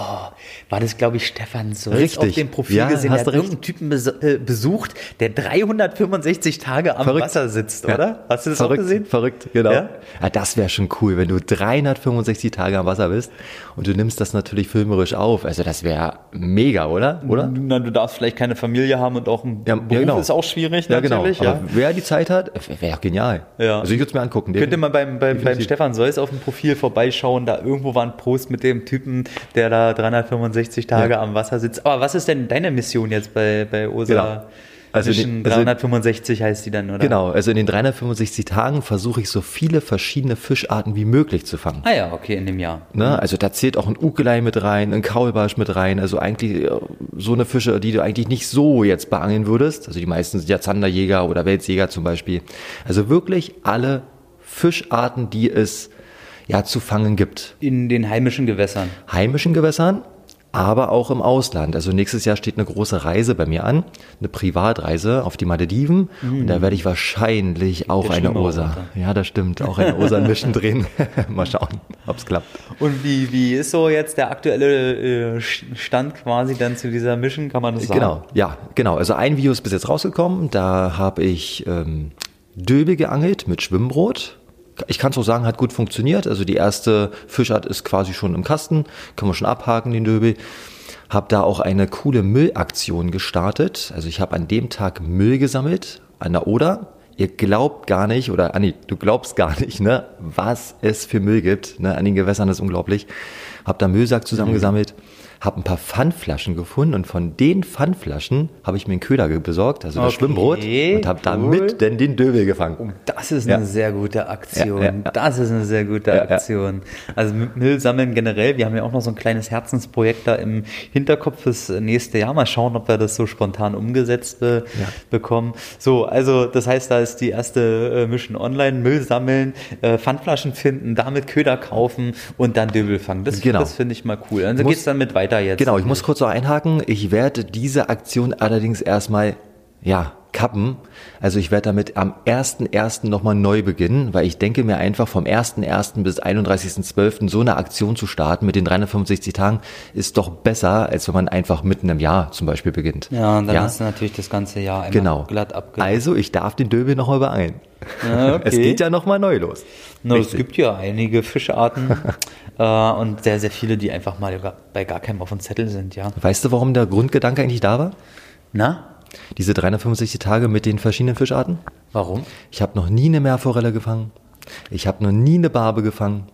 war das glaube ich Stefan Solz Richtig. auf dem Profil Ja, gesehen, hast der du hat irgendeinen Typen äh, besucht, der 365 Tage am Verrückt. Wasser sitzt, Ja. oder? Hast du das verrückt, auch gesehen? Verrückt, genau. Ja? Ja? das wäre schon cool, wenn du 365 Tage am Wasser bist und du nimmst das natürlich filmerisch auf. Also das wäre mega, oder? Oder? Na, du darfst vielleicht keine Familie haben und auch ein Ja, Beruf ja, genau. ist auch schwierig Ja, genau. natürlich. Aber ja. wer die Zeit hat, wäre genial. Ja. Also ich würde es mir angucken. Könnt ihr mal beim, beim, beim. Stefan Solz auf dem Profil vorbeischauen, da irgendwo war ein Post mit dem Typen, der da 365 Tage Ja. am Wasser sitzt. Aber was ist denn deine Mission jetzt bei, bei OSA? Genau. Also Mission die- also- 365 heißt die dann, oder? Genau, also in den 365 Tagen versuche ich so viele verschiedene Fischarten wie möglich zu fangen. Ah ja, okay, in dem Jahr. Ne? Also da zählt auch ein Ukelei mit rein, ein Kaulbarsch mit rein, also eigentlich äh, so eine Fische, die du eigentlich nicht so jetzt beangeln würdest. Also die meisten sind ja Zanderjäger oder Welsjäger zum Beispiel. Also wirklich alle Fischarten, die es ja zu fangen gibt. In den heimischen Gewässern. Heimischen Gewässern, aber auch im Ausland. Also nächstes Jahr steht eine große Reise bei mir an, eine Privatreise auf die Malediven. Mhm. Und da werde ich wahrscheinlich auch eine Osa. Ja, das stimmt, auch eine Osa Mission drehen. Mal schauen, ob es klappt. Und wie, wie ist so jetzt der aktuelle äh, Stand quasi dann zu dieser Mission, kann man das sagen? Genau, ja, genau. Also ein Video ist bis jetzt rausgekommen. Da habe ich ähm, Döbe geangelt mit Schwimmbrot ich kann es auch sagen, hat gut funktioniert. Also die erste Fischart ist quasi schon im Kasten, kann man schon abhaken, den Döbel. Hab da auch eine coole Müllaktion gestartet. Also ich habe an dem Tag Müll gesammelt an der Oder. Ihr glaubt gar nicht, oder Anni, du glaubst gar nicht, ne, was es für Müll gibt. Ne, an den Gewässern ist unglaublich. Hab da Müllsack zusammengesammelt. Mhm habe ein paar Pfandflaschen gefunden und von den Pfandflaschen habe ich mir einen Köder besorgt, also das Schwimmbrot, und habe cool. damit denn den Döbel gefangen. Oh, das ist eine ja. sehr gute Aktion. Ja, ja, das ist eine sehr gute Aktion. Also Müll sammeln generell, wir haben ja auch noch so ein kleines Herzensprojekt da im Hinterkopf fürs nächste Jahr. Mal schauen, ob wir das so spontan umgesetzt äh, bekommen. So, also das heißt, da ist die erste äh, Mission online, Müll sammeln, äh, Pfandflaschen finden, damit Köder kaufen und dann Döbel fangen. Das, genau. das finde ich mal cool. Also geht es dann mit weiter weiter jetzt. Genau, ich muss kurz noch einhaken. Ich werde diese Aktion allerdings erstmal, ja, kappen. Also ich werde damit am 1.1. nochmal neu beginnen, weil ich denke mir einfach vom 1.1. bis 31.12. so eine Aktion zu starten mit den 365 Tagen ist doch besser, als wenn man einfach mitten im Jahr zum Beispiel beginnt. Ja, und dann ja? hast du natürlich das ganze Jahr genau. glatt abgelegt. Also ich darf den Döbel noch übereilen. Ja, okay. Es geht ja nochmal neu los. No, es gibt ja einige Fischarten äh, und sehr, sehr viele, die einfach mal bei gar keinem auf dem Zettel sind, ja. Weißt du, warum der Grundgedanke eigentlich da war? Na? Diese 365 Tage mit den verschiedenen Fischarten? Warum? Ich habe noch nie eine Meerforelle gefangen. Ich habe noch nie eine Barbe gefangen.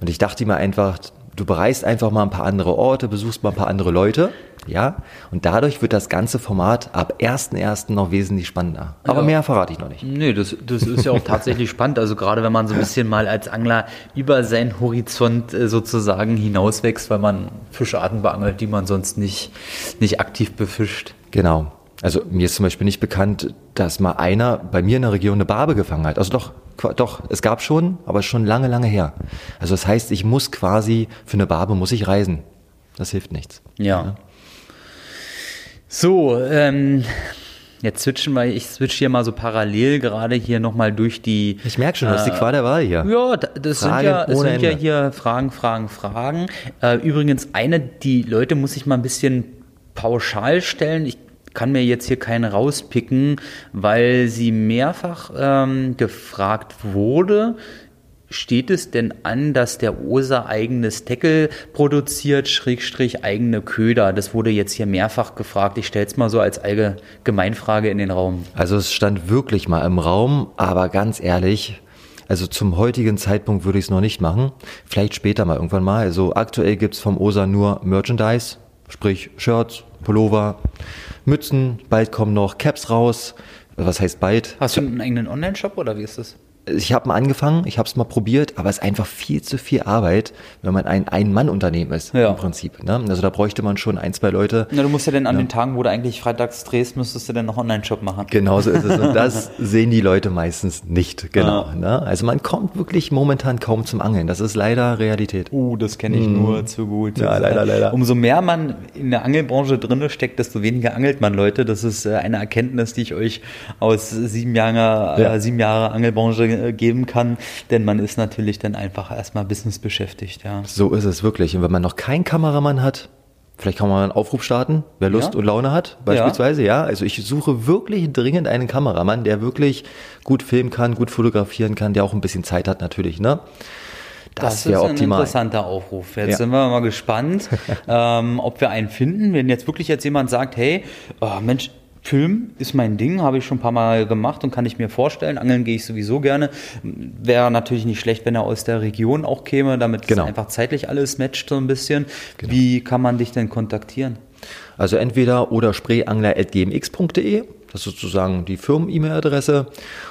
Und ich dachte mir einfach, du bereist einfach mal ein paar andere Orte, besuchst mal ein paar andere Leute, ja, und dadurch wird das ganze Format ab 1.1. noch wesentlich spannender. Aber ja. mehr verrate ich noch nicht. Nee, das, das ist ja auch tatsächlich spannend. Also gerade wenn man so ein bisschen mal als Angler über seinen Horizont äh, sozusagen hinauswächst, weil man Fischarten beangelt, die man sonst nicht, nicht aktiv befischt. Genau. Also mir ist zum Beispiel nicht bekannt, dass mal einer bei mir in der Region eine Barbe gefangen hat. Also doch, doch, es gab schon, aber schon lange, lange her. Also das heißt, ich muss quasi, für eine Barbe muss ich reisen. Das hilft nichts. Ja. ja. So, ähm, Jetzt switchen wir, ich switch hier mal so parallel gerade hier nochmal durch die. Ich merke schon, du hast die Qual der Wahl hier. Ja, das sind ja, das sind ja hier Fragen, Fragen, Fragen. Äh, übrigens, eine, die Leute muss ich mal ein bisschen pauschal stellen. Ich kann mir jetzt hier keine rauspicken, weil sie mehrfach ähm, gefragt wurde. Steht es denn an, dass der OSA eigenes Deckel produziert, Schrägstrich eigene Köder? Das wurde jetzt hier mehrfach gefragt. Ich stelle es mal so als Allgemeinfrage in den Raum. Also es stand wirklich mal im Raum, aber ganz ehrlich, also zum heutigen Zeitpunkt würde ich es noch nicht machen. Vielleicht später mal irgendwann mal. Also aktuell gibt es vom OSA nur Merchandise, sprich Shirts, Pullover, Mützen, bald kommen noch Caps raus. Was heißt bald? Hast du einen eigenen Online-Shop oder wie ist das? Ich habe mal angefangen, ich habe es mal probiert, aber es ist einfach viel zu viel Arbeit, wenn man ein Ein-Mann-Unternehmen ist ja. im Prinzip. Ne? Also da bräuchte man schon ein, zwei Leute. Na, du musst ja dann an ja. den Tagen, wo du eigentlich freitags drehst, müsstest du dann noch Online-Shop machen. Genauso ist es. Und das sehen die Leute meistens nicht. Genau. Ja. Ne? Also man kommt wirklich momentan kaum zum Angeln. Das ist leider Realität. Uh, das kenne ich mm. nur zu gut. Ja, leider, leider. Umso mehr man in der Angelbranche drinne steckt, desto weniger angelt man Leute. Das ist äh, eine Erkenntnis, die ich euch aus sieben Jahre, äh, sieben Jahre Angelbranche äh, geben kann, denn man ist natürlich dann einfach erstmal Business beschäftigt, ja. So ist es wirklich. Und wenn man noch keinen Kameramann hat, Vielleicht kann man einen Aufruf starten, wer Lust ja. und Laune hat, beispielsweise, ja. ja. Also ich suche wirklich dringend einen Kameramann, der wirklich gut filmen kann, gut fotografieren kann, der auch ein bisschen Zeit hat natürlich, ne? Das, das ist optimal. ein interessanter Aufruf. Jetzt ja. sind wir mal gespannt, ähm, ob wir einen finden. Wenn jetzt wirklich jetzt jemand sagt, hey, oh Mensch, Film ist mein Ding, habe ich schon ein paar Mal gemacht und kann ich mir vorstellen. Angeln gehe ich sowieso gerne. Wäre natürlich nicht schlecht, wenn er aus der Region auch käme, damit genau. einfach zeitlich alles matcht so ein bisschen. Genau. Wie kann man dich denn kontaktieren? Also entweder oder spreeangler.gmx.de, das ist sozusagen die Firmen-E-Mail-Adresse,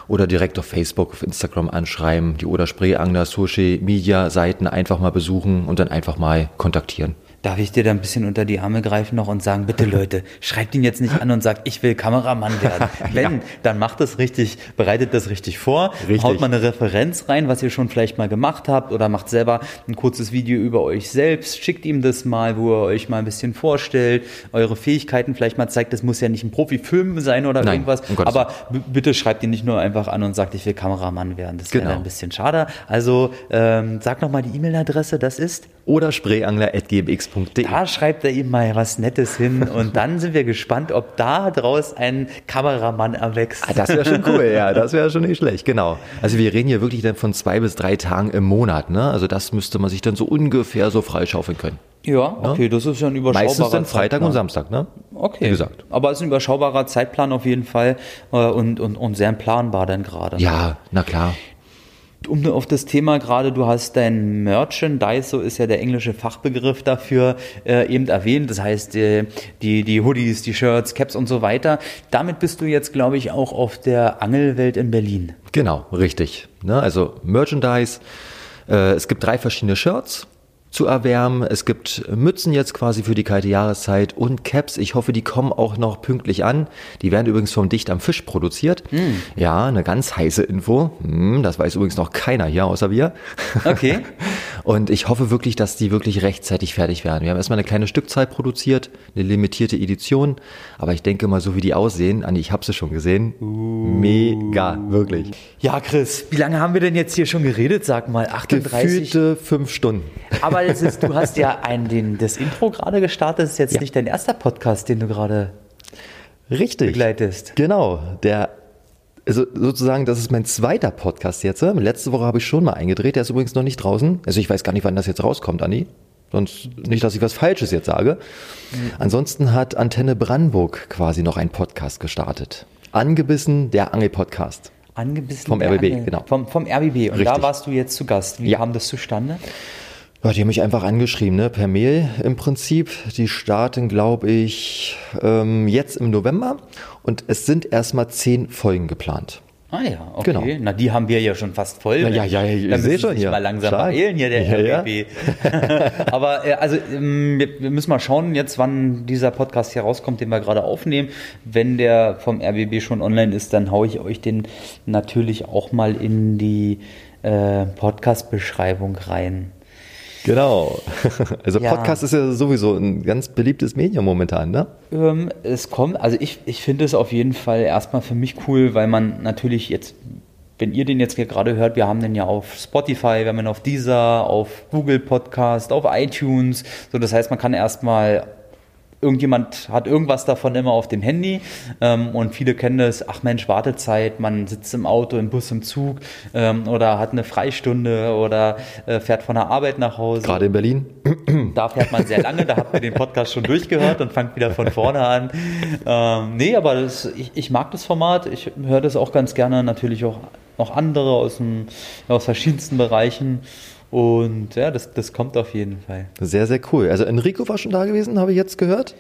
oder direkt auf Facebook, auf Instagram anschreiben, die oder Spreeangler Social Media Seiten einfach mal besuchen und dann einfach mal kontaktieren. Darf ich dir da ein bisschen unter die Arme greifen noch und sagen, bitte Leute, schreibt ihn jetzt nicht an und sagt, ich will Kameramann werden. Wenn, ja. dann macht das richtig, bereitet das richtig vor, richtig. haut mal eine Referenz rein, was ihr schon vielleicht mal gemacht habt oder macht selber ein kurzes Video über euch selbst, schickt ihm das mal, wo er euch mal ein bisschen vorstellt, eure Fähigkeiten vielleicht mal zeigt, das muss ja nicht ein Profifilm sein oder Nein, irgendwas, um aber bitte schreibt ihn nicht nur einfach an und sagt, ich will Kameramann werden. Das wäre genau. ein bisschen schade. Also ähm, sag nochmal die E-Mail-Adresse, das ist oder sprayangler.gmx.de. Da schreibt er ihm mal was Nettes hin und dann sind wir gespannt, ob da draus ein Kameramann erwächst. Ah, das wäre schon cool, ja, das wäre schon nicht schlecht, genau. Also wir reden hier wirklich dann von zwei bis drei Tagen im Monat, ne? Also das müsste man sich dann so ungefähr so freischaufeln können. Ja, ne? okay, das ist ja ein überschaubarer Meistens dann Freitag Zeitplan. und Samstag, ne? Okay. Wie gesagt. Aber es ist ein überschaubarer Zeitplan auf jeden Fall äh, und, und, und sehr planbar dann gerade. Ja, na klar um auf das Thema gerade, du hast dein Merchandise, so ist ja der englische Fachbegriff dafür, äh, eben erwähnt. Das heißt, äh, die, die Hoodies, die Shirts, Caps und so weiter. Damit bist du jetzt, glaube ich, auch auf der Angelwelt in Berlin. Genau, richtig. Ne? Also Merchandise. Äh, es gibt drei verschiedene Shirts zu erwärmen. Es gibt Mützen jetzt quasi für die kalte Jahreszeit und Caps. Ich hoffe, die kommen auch noch pünktlich an. Die werden übrigens vom Dicht am Fisch produziert. Mm. Ja, eine ganz heiße Info. Mm, das weiß übrigens noch keiner hier außer wir. Okay. und ich hoffe wirklich, dass die wirklich rechtzeitig fertig werden. Wir haben erstmal eine kleine Stückzahl produziert, eine limitierte Edition. Aber ich denke mal, so wie die aussehen, Andi, ich habe sie schon gesehen. Uh. Mega, wirklich. Ja, Chris, wie lange haben wir denn jetzt hier schon geredet? Sag mal, 38? Gefühlte fünf Stunden. Aber weil es ist, du hast ja ein, den, das Intro gerade gestartet, das ist jetzt ja. nicht dein erster Podcast, den du gerade Richtig. begleitest. Genau, der also sozusagen, das ist mein zweiter Podcast jetzt. Letzte Woche habe ich schon mal eingedreht, der ist übrigens noch nicht draußen. Also ich weiß gar nicht, wann das jetzt rauskommt, Anni. Sonst nicht, dass ich was Falsches jetzt sage. Mhm. Ansonsten hat Antenne Brandenburg quasi noch einen Podcast gestartet. Angebissen, der Angel-Podcast. Angebissen vom RBB, Angel. genau. Vom, vom RBB. Und Richtig. da warst du jetzt zu Gast. Wie ja. kam das zustande? Ja, die haben mich einfach angeschrieben, ne, per Mail im Prinzip. Die starten, glaube ich, ähm, jetzt im November und es sind erstmal zehn Folgen geplant. Ah ja, okay. Genau. Na, die haben wir ja schon fast voll. Ja, ja, ja, ja ich sehe schon hier. mal langsam Stark. beeilen hier, der ja, RBB. Ja. Aber äh, also ähm, wir müssen mal schauen jetzt, wann dieser Podcast hier rauskommt, den wir gerade aufnehmen. Wenn der vom RBB schon online ist, dann haue ich euch den natürlich auch mal in die äh, Podcast-Beschreibung rein. Genau. Also ja. Podcast ist ja sowieso ein ganz beliebtes Medium momentan, ne? Ähm, es kommt, also ich, ich finde es auf jeden Fall erstmal für mich cool, weil man natürlich jetzt, wenn ihr den jetzt gerade hört, wir haben den ja auf Spotify, wir haben ihn auf Deezer, auf Google Podcast, auf iTunes. So, das heißt, man kann erstmal irgendjemand hat irgendwas davon immer auf dem Handy ähm, und viele kennen das, ach Mensch, Wartezeit, man sitzt im Auto, im Bus, im Zug ähm, oder hat eine Freistunde oder äh, fährt von der Arbeit nach Hause. Gerade in Berlin? Da fährt man sehr lange, da habt ihr den Podcast schon durchgehört und fangt wieder von vorne an. Ähm, nee, aber das, ich, ich mag das Format, ich höre das auch ganz gerne, natürlich auch noch andere aus, dem, aus verschiedensten Bereichen. Und ja, das, das kommt auf jeden Fall. Sehr, sehr cool. Also Enrico war schon da gewesen, habe ich jetzt gehört.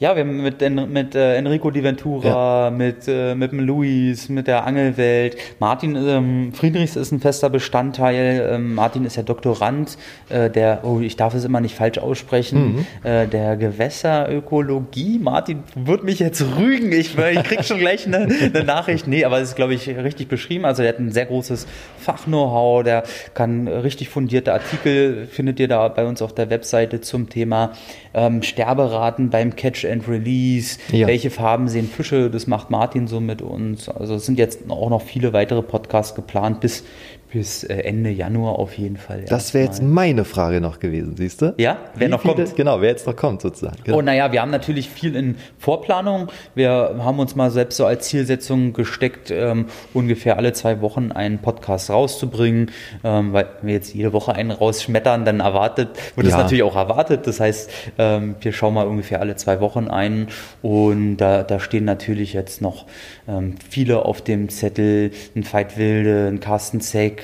Ja, wir haben mit, mit äh, Enrico Di Ventura, ja. mit, äh, mit dem Luis, mit der Angelwelt. Martin ähm, Friedrichs ist ein fester Bestandteil. Ähm, Martin ist ja Doktorand äh, der, oh, ich darf es immer nicht falsch aussprechen, mhm. äh, der Gewässerökologie. Martin wird mich jetzt rügen. Ich, ich krieg schon gleich eine, eine Nachricht. Nee, aber es ist, glaube ich, richtig beschrieben. Also der hat ein sehr großes Fach-Know-how, der kann richtig fundierte Artikel, findet ihr da bei uns auf der Webseite zum Thema ähm, Sterberaten beim Catch and Release, ja. welche Farben sehen Fische, das macht Martin so mit uns. Also es sind jetzt auch noch viele weitere Podcasts geplant, bis, bis äh, Ende Januar auf jeden Fall. Das wäre jetzt meine Frage noch gewesen, siehst du? Ja, wer Wie noch viele, kommt. Genau, wer jetzt noch kommt sozusagen. Genau. Oh, naja, wir haben natürlich viel in Vorplanung. Wir haben uns mal selbst so als Zielsetzung gesteckt, ähm, ungefähr alle zwei Wochen einen Podcast rauszubringen, ähm, weil wir jetzt jede Woche einen rausschmettern, dann erwartet, wird ja. natürlich auch erwartet. Das heißt, ähm, wir schauen mal ungefähr alle zwei Wochen ein und da, da stehen natürlich jetzt noch ähm, viele auf dem Zettel, ein Veit Wilde, ein Carsten Zeck,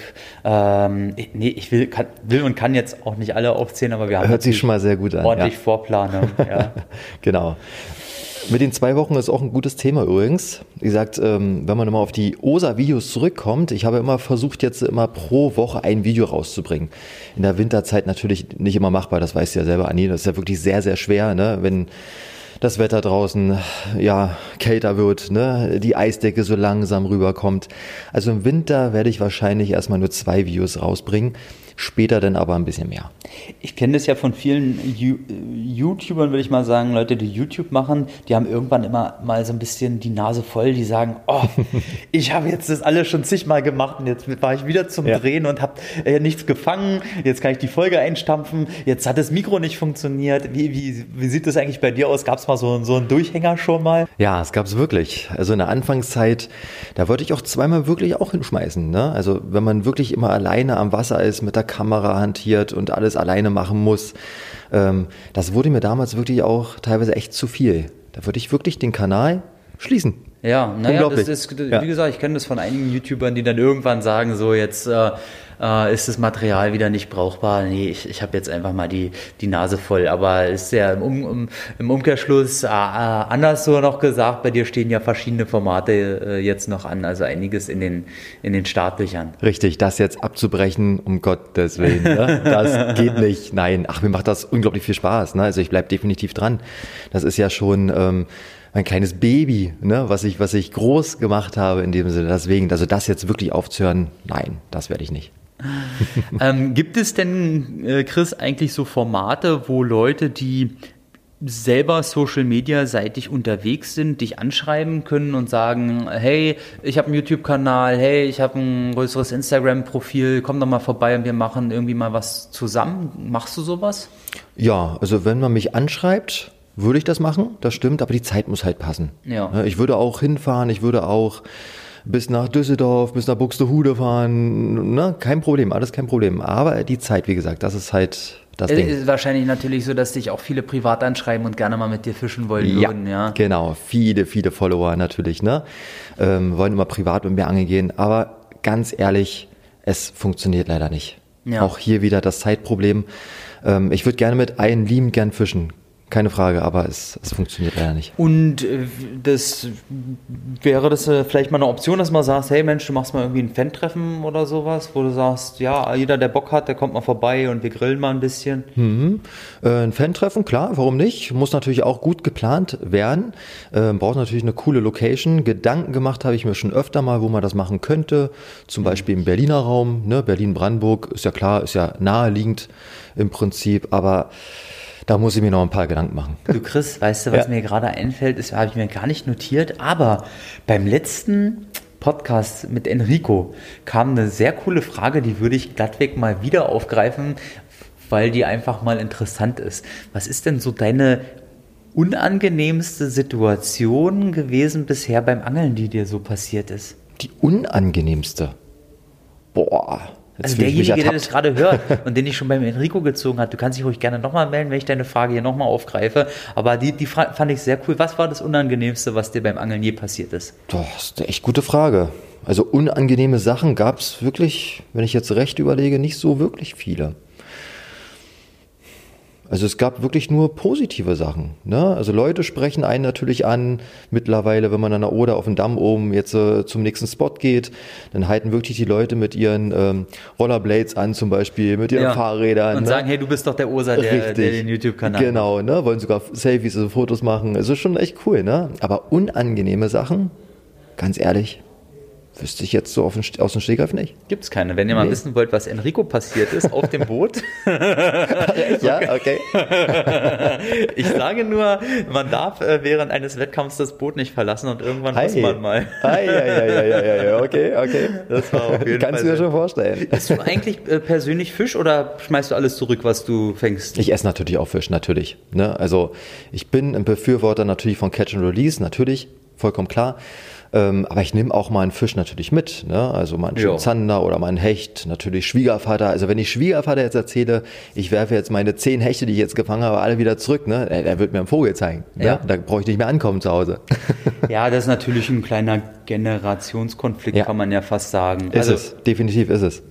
ähm, nee, ich will, kann, will und kann jetzt auch nicht alle aufzählen, aber wir haben Hört sich schon mal sehr gut an. Ordentlich ja. Vorplanung. Ja. genau. Mit den zwei Wochen ist auch ein gutes Thema übrigens. Wie gesagt, ähm, wenn man immer auf die OSA-Videos zurückkommt, ich habe immer versucht, jetzt immer pro Woche ein Video rauszubringen. In der Winterzeit natürlich nicht immer machbar, das weißt du ja selber, Anni. Das ist ja wirklich sehr, sehr schwer, ne? wenn das Wetter draußen ja kälter wird, ne? die Eisdecke so langsam rüberkommt. Also im Winter werde ich wahrscheinlich erstmal nur zwei Videos rausbringen später dann aber ein bisschen mehr. Ich kenne das ja von vielen YouTubern, würde ich mal sagen, Leute, die YouTube machen, die haben irgendwann immer mal so ein bisschen die Nase voll, die sagen, oh, ich habe jetzt das alles schon zigmal gemacht und jetzt war ich wieder zum ja. Drehen und habe äh, nichts gefangen, jetzt kann ich die Folge einstampfen, jetzt hat das Mikro nicht funktioniert. Wie, wie, wie sieht das eigentlich bei dir aus? Gab es mal so, so einen Durchhänger schon mal? Ja, es gab es wirklich. Also in der Anfangszeit, da wollte ich auch zweimal wirklich auch hinschmeißen. Ne? Also wenn man wirklich immer alleine am Wasser ist mit der Kamera hantiert und alles alleine machen muss. Ähm, das wurde mir damals wirklich auch teilweise echt zu viel. Da würde ich wirklich den Kanal schließen. Ja, naja, das ist, wie gesagt, ich kenne das von einigen YouTubern, die dann irgendwann sagen, so jetzt äh, äh, ist das Material wieder nicht brauchbar. Nee, ich, ich habe jetzt einfach mal die, die Nase voll. Aber ist ja im, um, im Umkehrschluss äh, äh, anders so noch gesagt, bei dir stehen ja verschiedene Formate äh, jetzt noch an, also einiges in den, in den Startlöchern. Richtig, das jetzt abzubrechen, um Gottes Willen, ne? das geht nicht. Nein, ach, mir macht das unglaublich viel Spaß. Ne? Also ich bleibe definitiv dran. Das ist ja schon... Ähm, ein kleines Baby, ne, was ich, was ich groß gemacht habe in dem Sinne. Deswegen, also das jetzt wirklich aufzuhören, nein, das werde ich nicht. ähm, gibt es denn, äh, Chris, eigentlich so Formate, wo Leute, die selber Social Media seitig unterwegs sind, dich anschreiben können und sagen, hey, ich habe einen YouTube-Kanal, hey, ich habe ein größeres Instagram-Profil, komm doch mal vorbei und wir machen irgendwie mal was zusammen. Machst du sowas? Ja, also wenn man mich anschreibt, würde ich das machen, das stimmt, aber die Zeit muss halt passen. Ja. Ich würde auch hinfahren, ich würde auch bis nach Düsseldorf, bis nach Buxtehude fahren, ne? kein Problem, alles kein Problem. Aber die Zeit, wie gesagt, das ist halt das es Ding. ist wahrscheinlich natürlich so, dass dich auch viele privat anschreiben und gerne mal mit dir fischen wollen ja, würden, ja. Genau, viele, viele Follower natürlich, ne? Ähm, wollen immer privat mit mir angeln gehen, aber ganz ehrlich, es funktioniert leider nicht. Ja. Auch hier wieder das Zeitproblem. Ähm, ich würde gerne mit allen lieben gern fischen keine Frage, aber es, es funktioniert leider nicht. Und äh, das wäre das äh, vielleicht mal eine Option, dass man sagt, hey Mensch, du machst mal irgendwie ein Fan-Treffen oder sowas, wo du sagst, ja, jeder, der Bock hat, der kommt mal vorbei und wir grillen mal ein bisschen. Mhm. Äh, ein Fan-Treffen, klar, warum nicht? Muss natürlich auch gut geplant werden. Äh, braucht natürlich eine coole Location. Gedanken gemacht habe ich mir schon öfter mal, wo man das machen könnte. Zum mhm. Beispiel im Berliner Raum, ne? Berlin-Brandenburg, ist ja klar, ist ja naheliegend im Prinzip, aber da muss ich mir noch ein paar Gedanken machen. Du Chris, weißt du, was ja. mir gerade einfällt, ist, habe ich mir gar nicht notiert, aber beim letzten Podcast mit Enrico kam eine sehr coole Frage, die würde ich glattweg mal wieder aufgreifen, weil die einfach mal interessant ist. Was ist denn so deine unangenehmste Situation gewesen bisher beim Angeln, die dir so passiert ist? Die unangenehmste? Boah. Jetzt also derjenige, der das gerade hört und den ich schon beim Enrico gezogen hat, du kannst dich ruhig gerne nochmal melden, wenn ich deine Frage hier nochmal aufgreife. Aber die, die fand ich sehr cool. Was war das Unangenehmste, was dir beim Angeln je passiert ist? Doch, das ist eine echt gute Frage. Also unangenehme Sachen gab es wirklich, wenn ich jetzt recht überlege, nicht so wirklich viele. Also es gab wirklich nur positive Sachen. Ne? Also Leute sprechen einen natürlich an. Mittlerweile, wenn man an der Oder auf dem Damm oben jetzt äh, zum nächsten Spot geht, dann halten wirklich die Leute mit ihren ähm, Rollerblades an, zum Beispiel mit ihren ja. Fahrrädern. Und ne? sagen, hey, du bist doch der Osa, der, der den YouTube-Kanal Genau, ne? wollen sogar Selfies, also Fotos machen. Es ist schon echt cool. Ne? Aber unangenehme Sachen, ganz ehrlich, Wüsste ich jetzt so aus dem Stegreif nicht. Gibt es keine. Wenn ihr mal nee. wissen wollt, was Enrico passiert ist auf dem Boot. ja, okay. ich sage nur, man darf äh, während eines Wettkampfs das Boot nicht verlassen und irgendwann Hi. muss man mal. Hi, ja, ja, ja, ja, ja, okay, okay. Das war auf jeden Kannst Fall du dir schon vorstellen. Isst du eigentlich äh, persönlich Fisch oder schmeißt du alles zurück, was du fängst? Ich esse natürlich auch Fisch, natürlich. Ne? Also ich bin ein Befürworter natürlich von Catch and Release, natürlich, vollkommen klar. Ähm, aber ich nehme auch mal einen Fisch natürlich mit. Ne? Also mal einen Zander oder mal einen Hecht. Natürlich Schwiegervater. Also wenn ich Schwiegervater jetzt erzähle, ich werfe jetzt meine zehn Hechte, die ich jetzt gefangen habe, alle wieder zurück, ne? er, er wird mir einen Vogel zeigen. Ne? Ja. Da brauche ich nicht mehr ankommen zu Hause. ja, das ist natürlich ein kleiner Generationskonflikt, ja. kann man ja fast sagen. Ist also, es, definitiv ist es.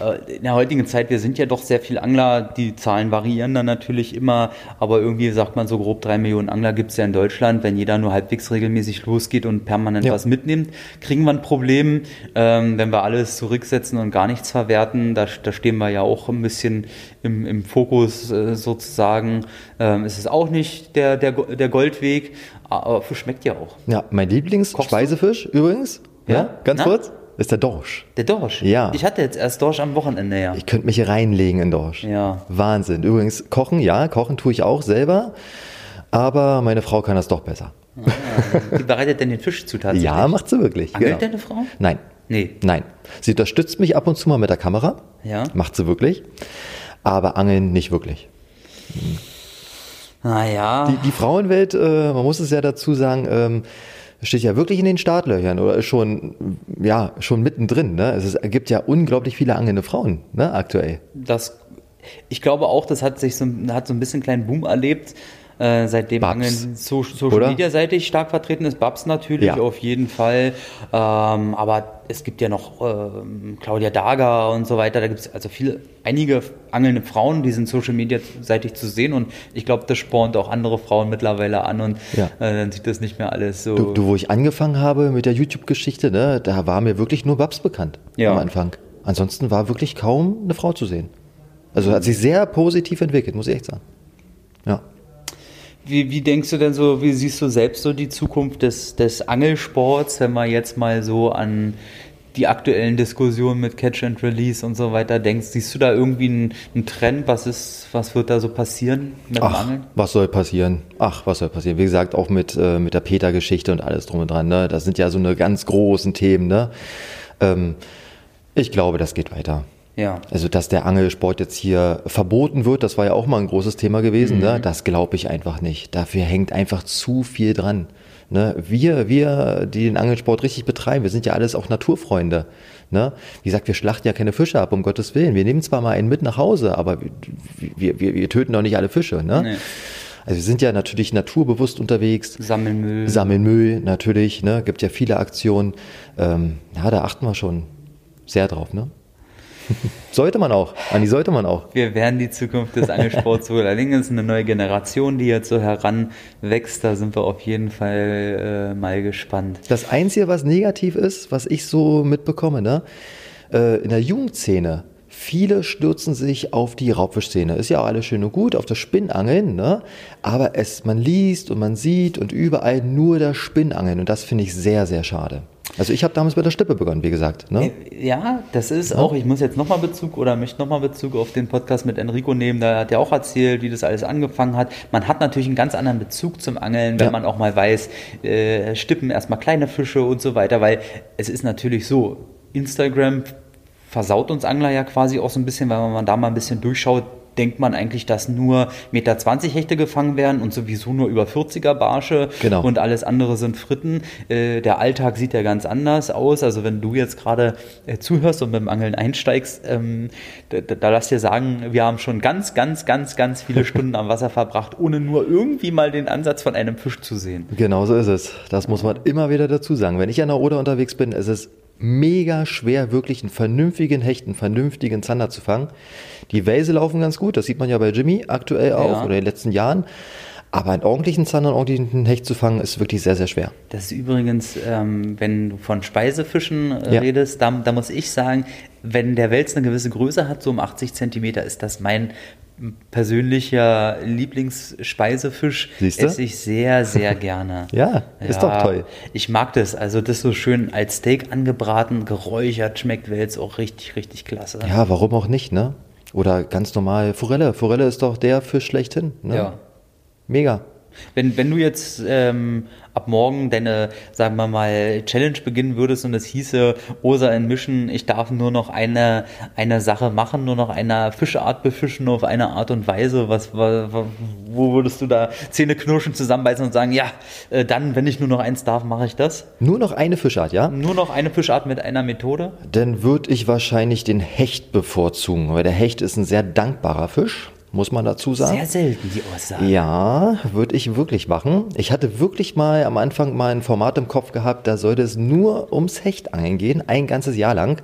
Äh, in der heutigen Zeit, wir sind ja doch sehr viel Angler, die Zahlen variieren dann natürlich immer, aber irgendwie sagt man so grob drei Millionen Angler gibt es ja in Deutschland. Wenn jeder nur halbwegs regelmäßig losgeht und permanent ja. was mitnimmt, kriegen wir ein Problem. Ähm, wenn wir alles zurücksetzen und gar nichts verwerten, da, da stehen wir ja auch ein bisschen im, im Fokus äh, sozusagen. Ähm, ist es auch nicht der, der, der Goldweg, aber Fisch schmeckt ja auch. Ja, mein Lieblingssspeisefisch übrigens, ja, ja ganz Na? kurz ist der Dorsch. Der Dorsch? Ja. Ich hatte jetzt erst Dorsch am Wochenende, ja. Ich könnte mich hier reinlegen in Dorsch. Ja. Wahnsinn. Übrigens, kochen, ja, kochen tue ich auch selber. Aber meine Frau kann das doch besser. Ah, die bereitet denn den Fisch zu tatsächlich? Ja, macht sie wirklich. Angelt genau. deine Frau? Nein. Nee. Nein. Sie unterstützt mich ab und zu mal mit der Kamera. Ja. Macht sie wirklich. Aber angeln nicht wirklich. Naja. Die, die Frauenwelt, äh, man muss es ja dazu sagen, ähm, steht ja wirklich in den Startlöchern oder schon, ja, schon mittendrin. Ne? Es gibt ja unglaublich viele angelnde Frauen ne, aktuell. Das, ich glaube auch, das hat sich so, hat so ein bisschen kleinen Boom erlebt. Äh, seitdem Babs. Angeln so, Social Media seitig stark vertreten ist. Babs natürlich ja. auf jeden Fall. Ähm, aber es gibt ja noch ähm, Claudia Dager und so weiter. Da gibt es also viele, einige angelnde Frauen, die sind Social Media seitig zu sehen. Und ich glaube, das spornt auch andere Frauen mittlerweile an. Und ja. äh, dann sieht das nicht mehr alles so. Du, du wo ich angefangen habe mit der YouTube-Geschichte, ne, da war mir wirklich nur Babs bekannt ja. am Anfang. Ansonsten war wirklich kaum eine Frau zu sehen. Also hat sich sehr positiv entwickelt, muss ich echt sagen. Ja. Wie, wie denkst du denn so, wie siehst du selbst so die Zukunft des, des Angelsports, wenn man jetzt mal so an die aktuellen Diskussionen mit Catch and Release und so weiter denkst, siehst du da irgendwie einen, einen Trend? Was ist, was wird da so passieren mit Ach, dem Angeln? Was soll passieren? Ach, was soll passieren? Wie gesagt, auch mit, äh, mit der Peter-Geschichte und alles drum und dran. Ne? Das sind ja so eine ganz großen Themen. Ne? Ähm, ich glaube, das geht weiter. Ja. Also, dass der Angelsport jetzt hier verboten wird, das war ja auch mal ein großes Thema gewesen, ne? mhm. ne? das glaube ich einfach nicht. Dafür hängt einfach zu viel dran. Ne? Wir, wir, die den Angelsport richtig betreiben, wir sind ja alles auch Naturfreunde. Ne? Wie gesagt, wir schlachten ja keine Fische ab, um Gottes Willen. Wir nehmen zwar mal einen mit nach Hause, aber wir, wir, wir töten doch nicht alle Fische. Ne? Nee. Also wir sind ja natürlich naturbewusst unterwegs. Sammeln Müll. Sammeln Müll, natürlich. Ne? Gibt ja viele Aktionen. Ähm, ja, da achten wir schon sehr drauf. Ne? Sollte man auch. Anni, sollte man auch. Wir werden die Zukunft des Angelsports wohl. Allerdings eine neue Generation, die jetzt so heranwächst. Da sind wir auf jeden Fall äh, mal gespannt. Das Einzige, was negativ ist, was ich so mitbekomme, ne? Äh, in der Jugendszene, Viele stürzen sich auf die Raubfischszene. Ist ja auch alles schön und gut, auf das Spinnangeln, ne? Aber es, man liest und man sieht und überall nur das Spinnangeln. Und das finde ich sehr, sehr schade. Also ich habe damals bei der Stippe begonnen, wie gesagt. Ne? Äh, ja, das ist ja. auch, ich muss jetzt nochmal Bezug oder möchte nochmal Bezug auf den Podcast mit Enrico nehmen, da hat er auch erzählt, wie das alles angefangen hat. Man hat natürlich einen ganz anderen Bezug zum Angeln, wenn ja. man auch mal weiß, äh, Stippen erstmal kleine Fische und so weiter, weil es ist natürlich so, Instagram versaut uns Angler ja quasi auch so ein bisschen, weil man da mal ein bisschen durchschaut, denkt man eigentlich, dass nur Meter 20 Hechte gefangen werden und sowieso nur über 40er Barsche genau. und alles andere sind Fritten. Äh, der Alltag sieht ja ganz anders aus. Also wenn du jetzt gerade äh, zuhörst und mit dem Angeln einsteigst, ähm, da, da lass dir sagen, wir haben schon ganz, ganz, ganz, ganz viele Stunden am Wasser verbracht, ohne nur irgendwie mal den Ansatz von einem Fisch zu sehen. Genau so ist es. Das muss man immer wieder dazu sagen. Wenn ich an der Oder unterwegs bin, ist es mega schwer, wirklich einen vernünftigen Hecht, einen vernünftigen Zander zu fangen. Die Wälse laufen ganz gut, das sieht man ja bei Jimmy aktuell auch ja. oder in den letzten Jahren. Aber einen ordentlichen Zander, einen ordentlichen Hecht zu fangen, ist wirklich sehr, sehr schwer. Das ist übrigens, ähm, wenn du von Speisefischen äh, ja. redest, da, da, muss ich sagen, wenn der Wels eine gewisse Größe hat, so um 80 Zentimeter, ist das mein persönlicher Lieblingsspeisefisch Siehste? esse ich sehr, sehr gerne. ja, ist ja, doch toll. Ich mag das. Also das so schön als Steak angebraten, geräuchert, schmeckt Wels auch richtig, richtig klasse. Ja, warum auch nicht, ne? Oder ganz normal Forelle. Forelle ist doch der Fisch schlechthin. Ne? Ja. Mega. Wenn, wenn du jetzt ähm, ab morgen deine, sagen wir mal, Challenge beginnen würdest und es hieße, Osa in Mischen, ich darf nur noch eine, eine Sache machen, nur noch eine Fischart befischen auf eine Art und Weise, was, wo würdest du da Zähne knirschen, zusammenbeißen und sagen, ja, äh, dann, wenn ich nur noch eins darf, mache ich das? Nur noch eine Fischart, ja? Nur noch eine Fischart mit einer Methode? Dann würde ich wahrscheinlich den Hecht bevorzugen, weil der Hecht ist ein sehr dankbarer Fisch muss man dazu sagen. Sehr selten die Aussage. Ja, würde ich wirklich machen. Ich hatte wirklich mal am Anfang mal ein Format im Kopf gehabt, da sollte es nur ums Hechtangeln gehen, ein ganzes Jahr lang.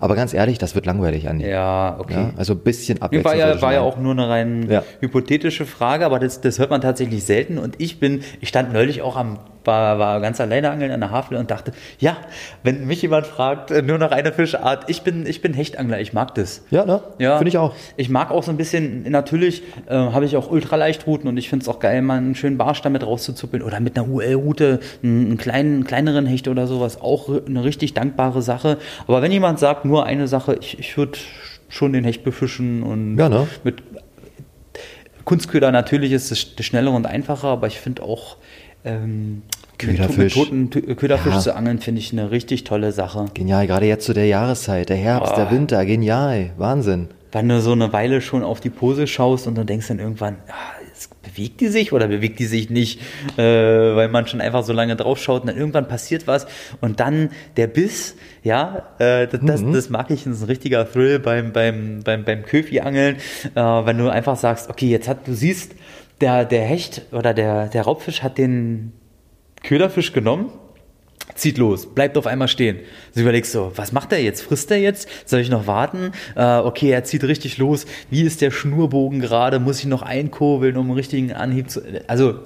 Aber ganz ehrlich, das wird langweilig, Andi. Ja, okay. Ja, also ein bisschen Abwechslung. War ja, war ja auch nur eine rein Ja. hypothetische Frage, aber das, das hört man tatsächlich selten. Und ich bin, ich stand neulich auch am, war, war ganz alleine angeln an der Havel und dachte, ja, wenn mich jemand fragt, äh, nur noch eine Fischart, ich bin, ich bin Hechtangler, ich mag das. Ja, ne? Ja, Finde ich auch. Ich mag auch so ein bisschen, natürlich äh, habe ich auch Ultraleichtrouten und ich finde es auch geil, mal einen schönen Barsch damit rauszuzuppeln oder mit einer UL-Route einen, einen kleinen, kleineren Hecht oder sowas. Auch eine richtig dankbare Sache. Aber wenn jemand sagt, nur eine Sache, ich, ich würde schon den Hecht befischen und Ja, ne? mit Kunstköder natürlich ist es schneller und einfacher, aber ich finde auch ähm, mit, mit Köderfisch. toten Tö- Köderfisch Ja. zu angeln, finde ich eine richtig tolle Sache. Genial, gerade jetzt zu der Jahreszeit, der Herbst, Ah. der Winter, genial, Wahnsinn. wenn du so eine Weile schon auf die Pose schaust und dann denkst dann irgendwann, ah, bewegt die sich oder bewegt die sich nicht, äh, weil man schon einfach so lange drauf schaut und dann irgendwann passiert was und dann der Biss, ja, äh, das, das, das mag ich, das ist ein richtiger Thrill beim, beim, beim, beim Köfi-Angeln, äh, wenn du einfach sagst, okay, jetzt hat, du siehst, der, der Hecht oder der, der Raubfisch hat den Köderfisch genommen zieht los, bleibt auf einmal stehen. Du überlegst so, was macht er jetzt? Frisst er jetzt? Soll ich noch warten? Äh, okay, er zieht richtig los. Wie ist der Schnurbogen gerade? Muss ich noch einkurbeln, um einen richtigen Anhieb zu. Also,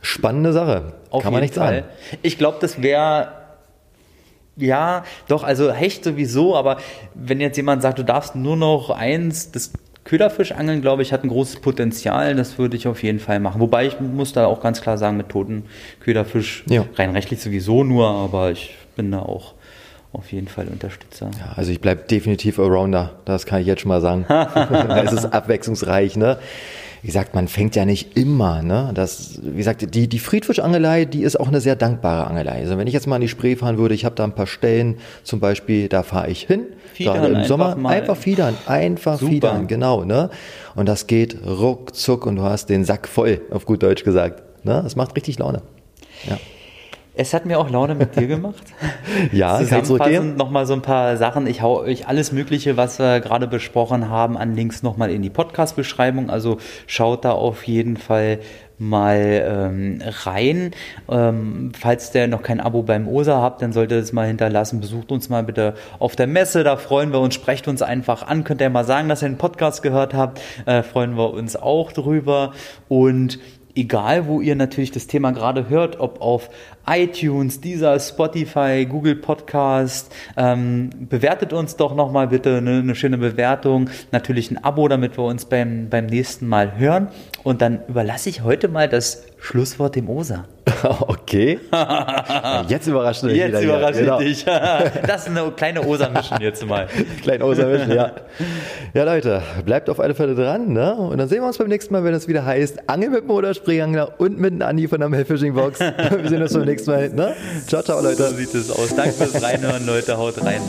Spannende Sache, auf kann man nicht sagen. Ich glaube, das wäre. Ja, doch, also Hecht sowieso, aber wenn jetzt jemand sagt, du darfst nur noch eins, das Köderfischangeln, glaube ich, hat ein großes Potenzial, das würde ich auf jeden Fall machen. Wobei ich muss da auch ganz klar sagen, mit toten Köderfisch Ja. rein rechtlich sowieso nur, aber ich bin da auch auf jeden Fall Unterstützer. Ja, also ich bleibe definitiv Allrounder, das kann ich jetzt schon mal sagen. es ist abwechslungsreich, ne? Wie gesagt, man fängt ja nicht immer, ne? Das, wie gesagt, die, die Friedfischangelei, die ist auch eine sehr dankbare Angelei. Also wenn ich jetzt mal an die Spree fahren würde, ich habe da ein paar Stellen, zum Beispiel, da fahre ich hin, Fiedern gerade im einfach Sommer, mal. einfach fiedern, einfach Super. fiedern, genau, ne? Und das geht ruckzuck und du hast den Sack voll, auf gut Deutsch gesagt. Ne? Das macht richtig Laune. Es hat mir auch Laune mit dir gemacht. Ja? Zusammenfassend nochmal so ein paar Sachen. Ich hau euch alles Mögliche, was wir gerade besprochen haben, an Links nochmal in die Podcast-Beschreibung. Also schaut da auf jeden Fall mal ähm, rein. Ähm, falls der noch kein Abo beim OSA habt, dann solltet ihr es mal hinterlassen. Besucht uns mal bitte auf der Messe, da freuen wir uns. Sprecht uns einfach an. Könnt ihr mal sagen, dass ihr den Podcast gehört habt. Äh, freuen wir uns auch drüber. Und egal wo ihr natürlich das Thema gerade hört, ob auf iTunes, dieser Spotify, Google Podcast, ähm, bewertet uns doch nochmal bitte eine, eine schöne Bewertung, natürlich ein Abo, damit wir uns beim, beim nächsten Mal hören. Und dann überlasse ich heute mal das Schlusswort dem Osa. okay. Jetzt überrascht mich Jetzt überrasche Genau. ich dich. Das ist eine kleine Osa-Mission jetzt mal. Kleinen Auserwischen, ja. Ja, Leute, bleibt auf alle Fälle dran, ne? Und dann sehen wir uns beim nächsten Mal, wenn es wieder heißt Angel mit dem oder Spreeangler und mit dem Andi von der Fishing Box. Wir sehen uns beim nächsten Mal, ne? Ciao, ciao, Leute. So sieht es aus. Danke fürs Reinhören, Leute. Haut rein.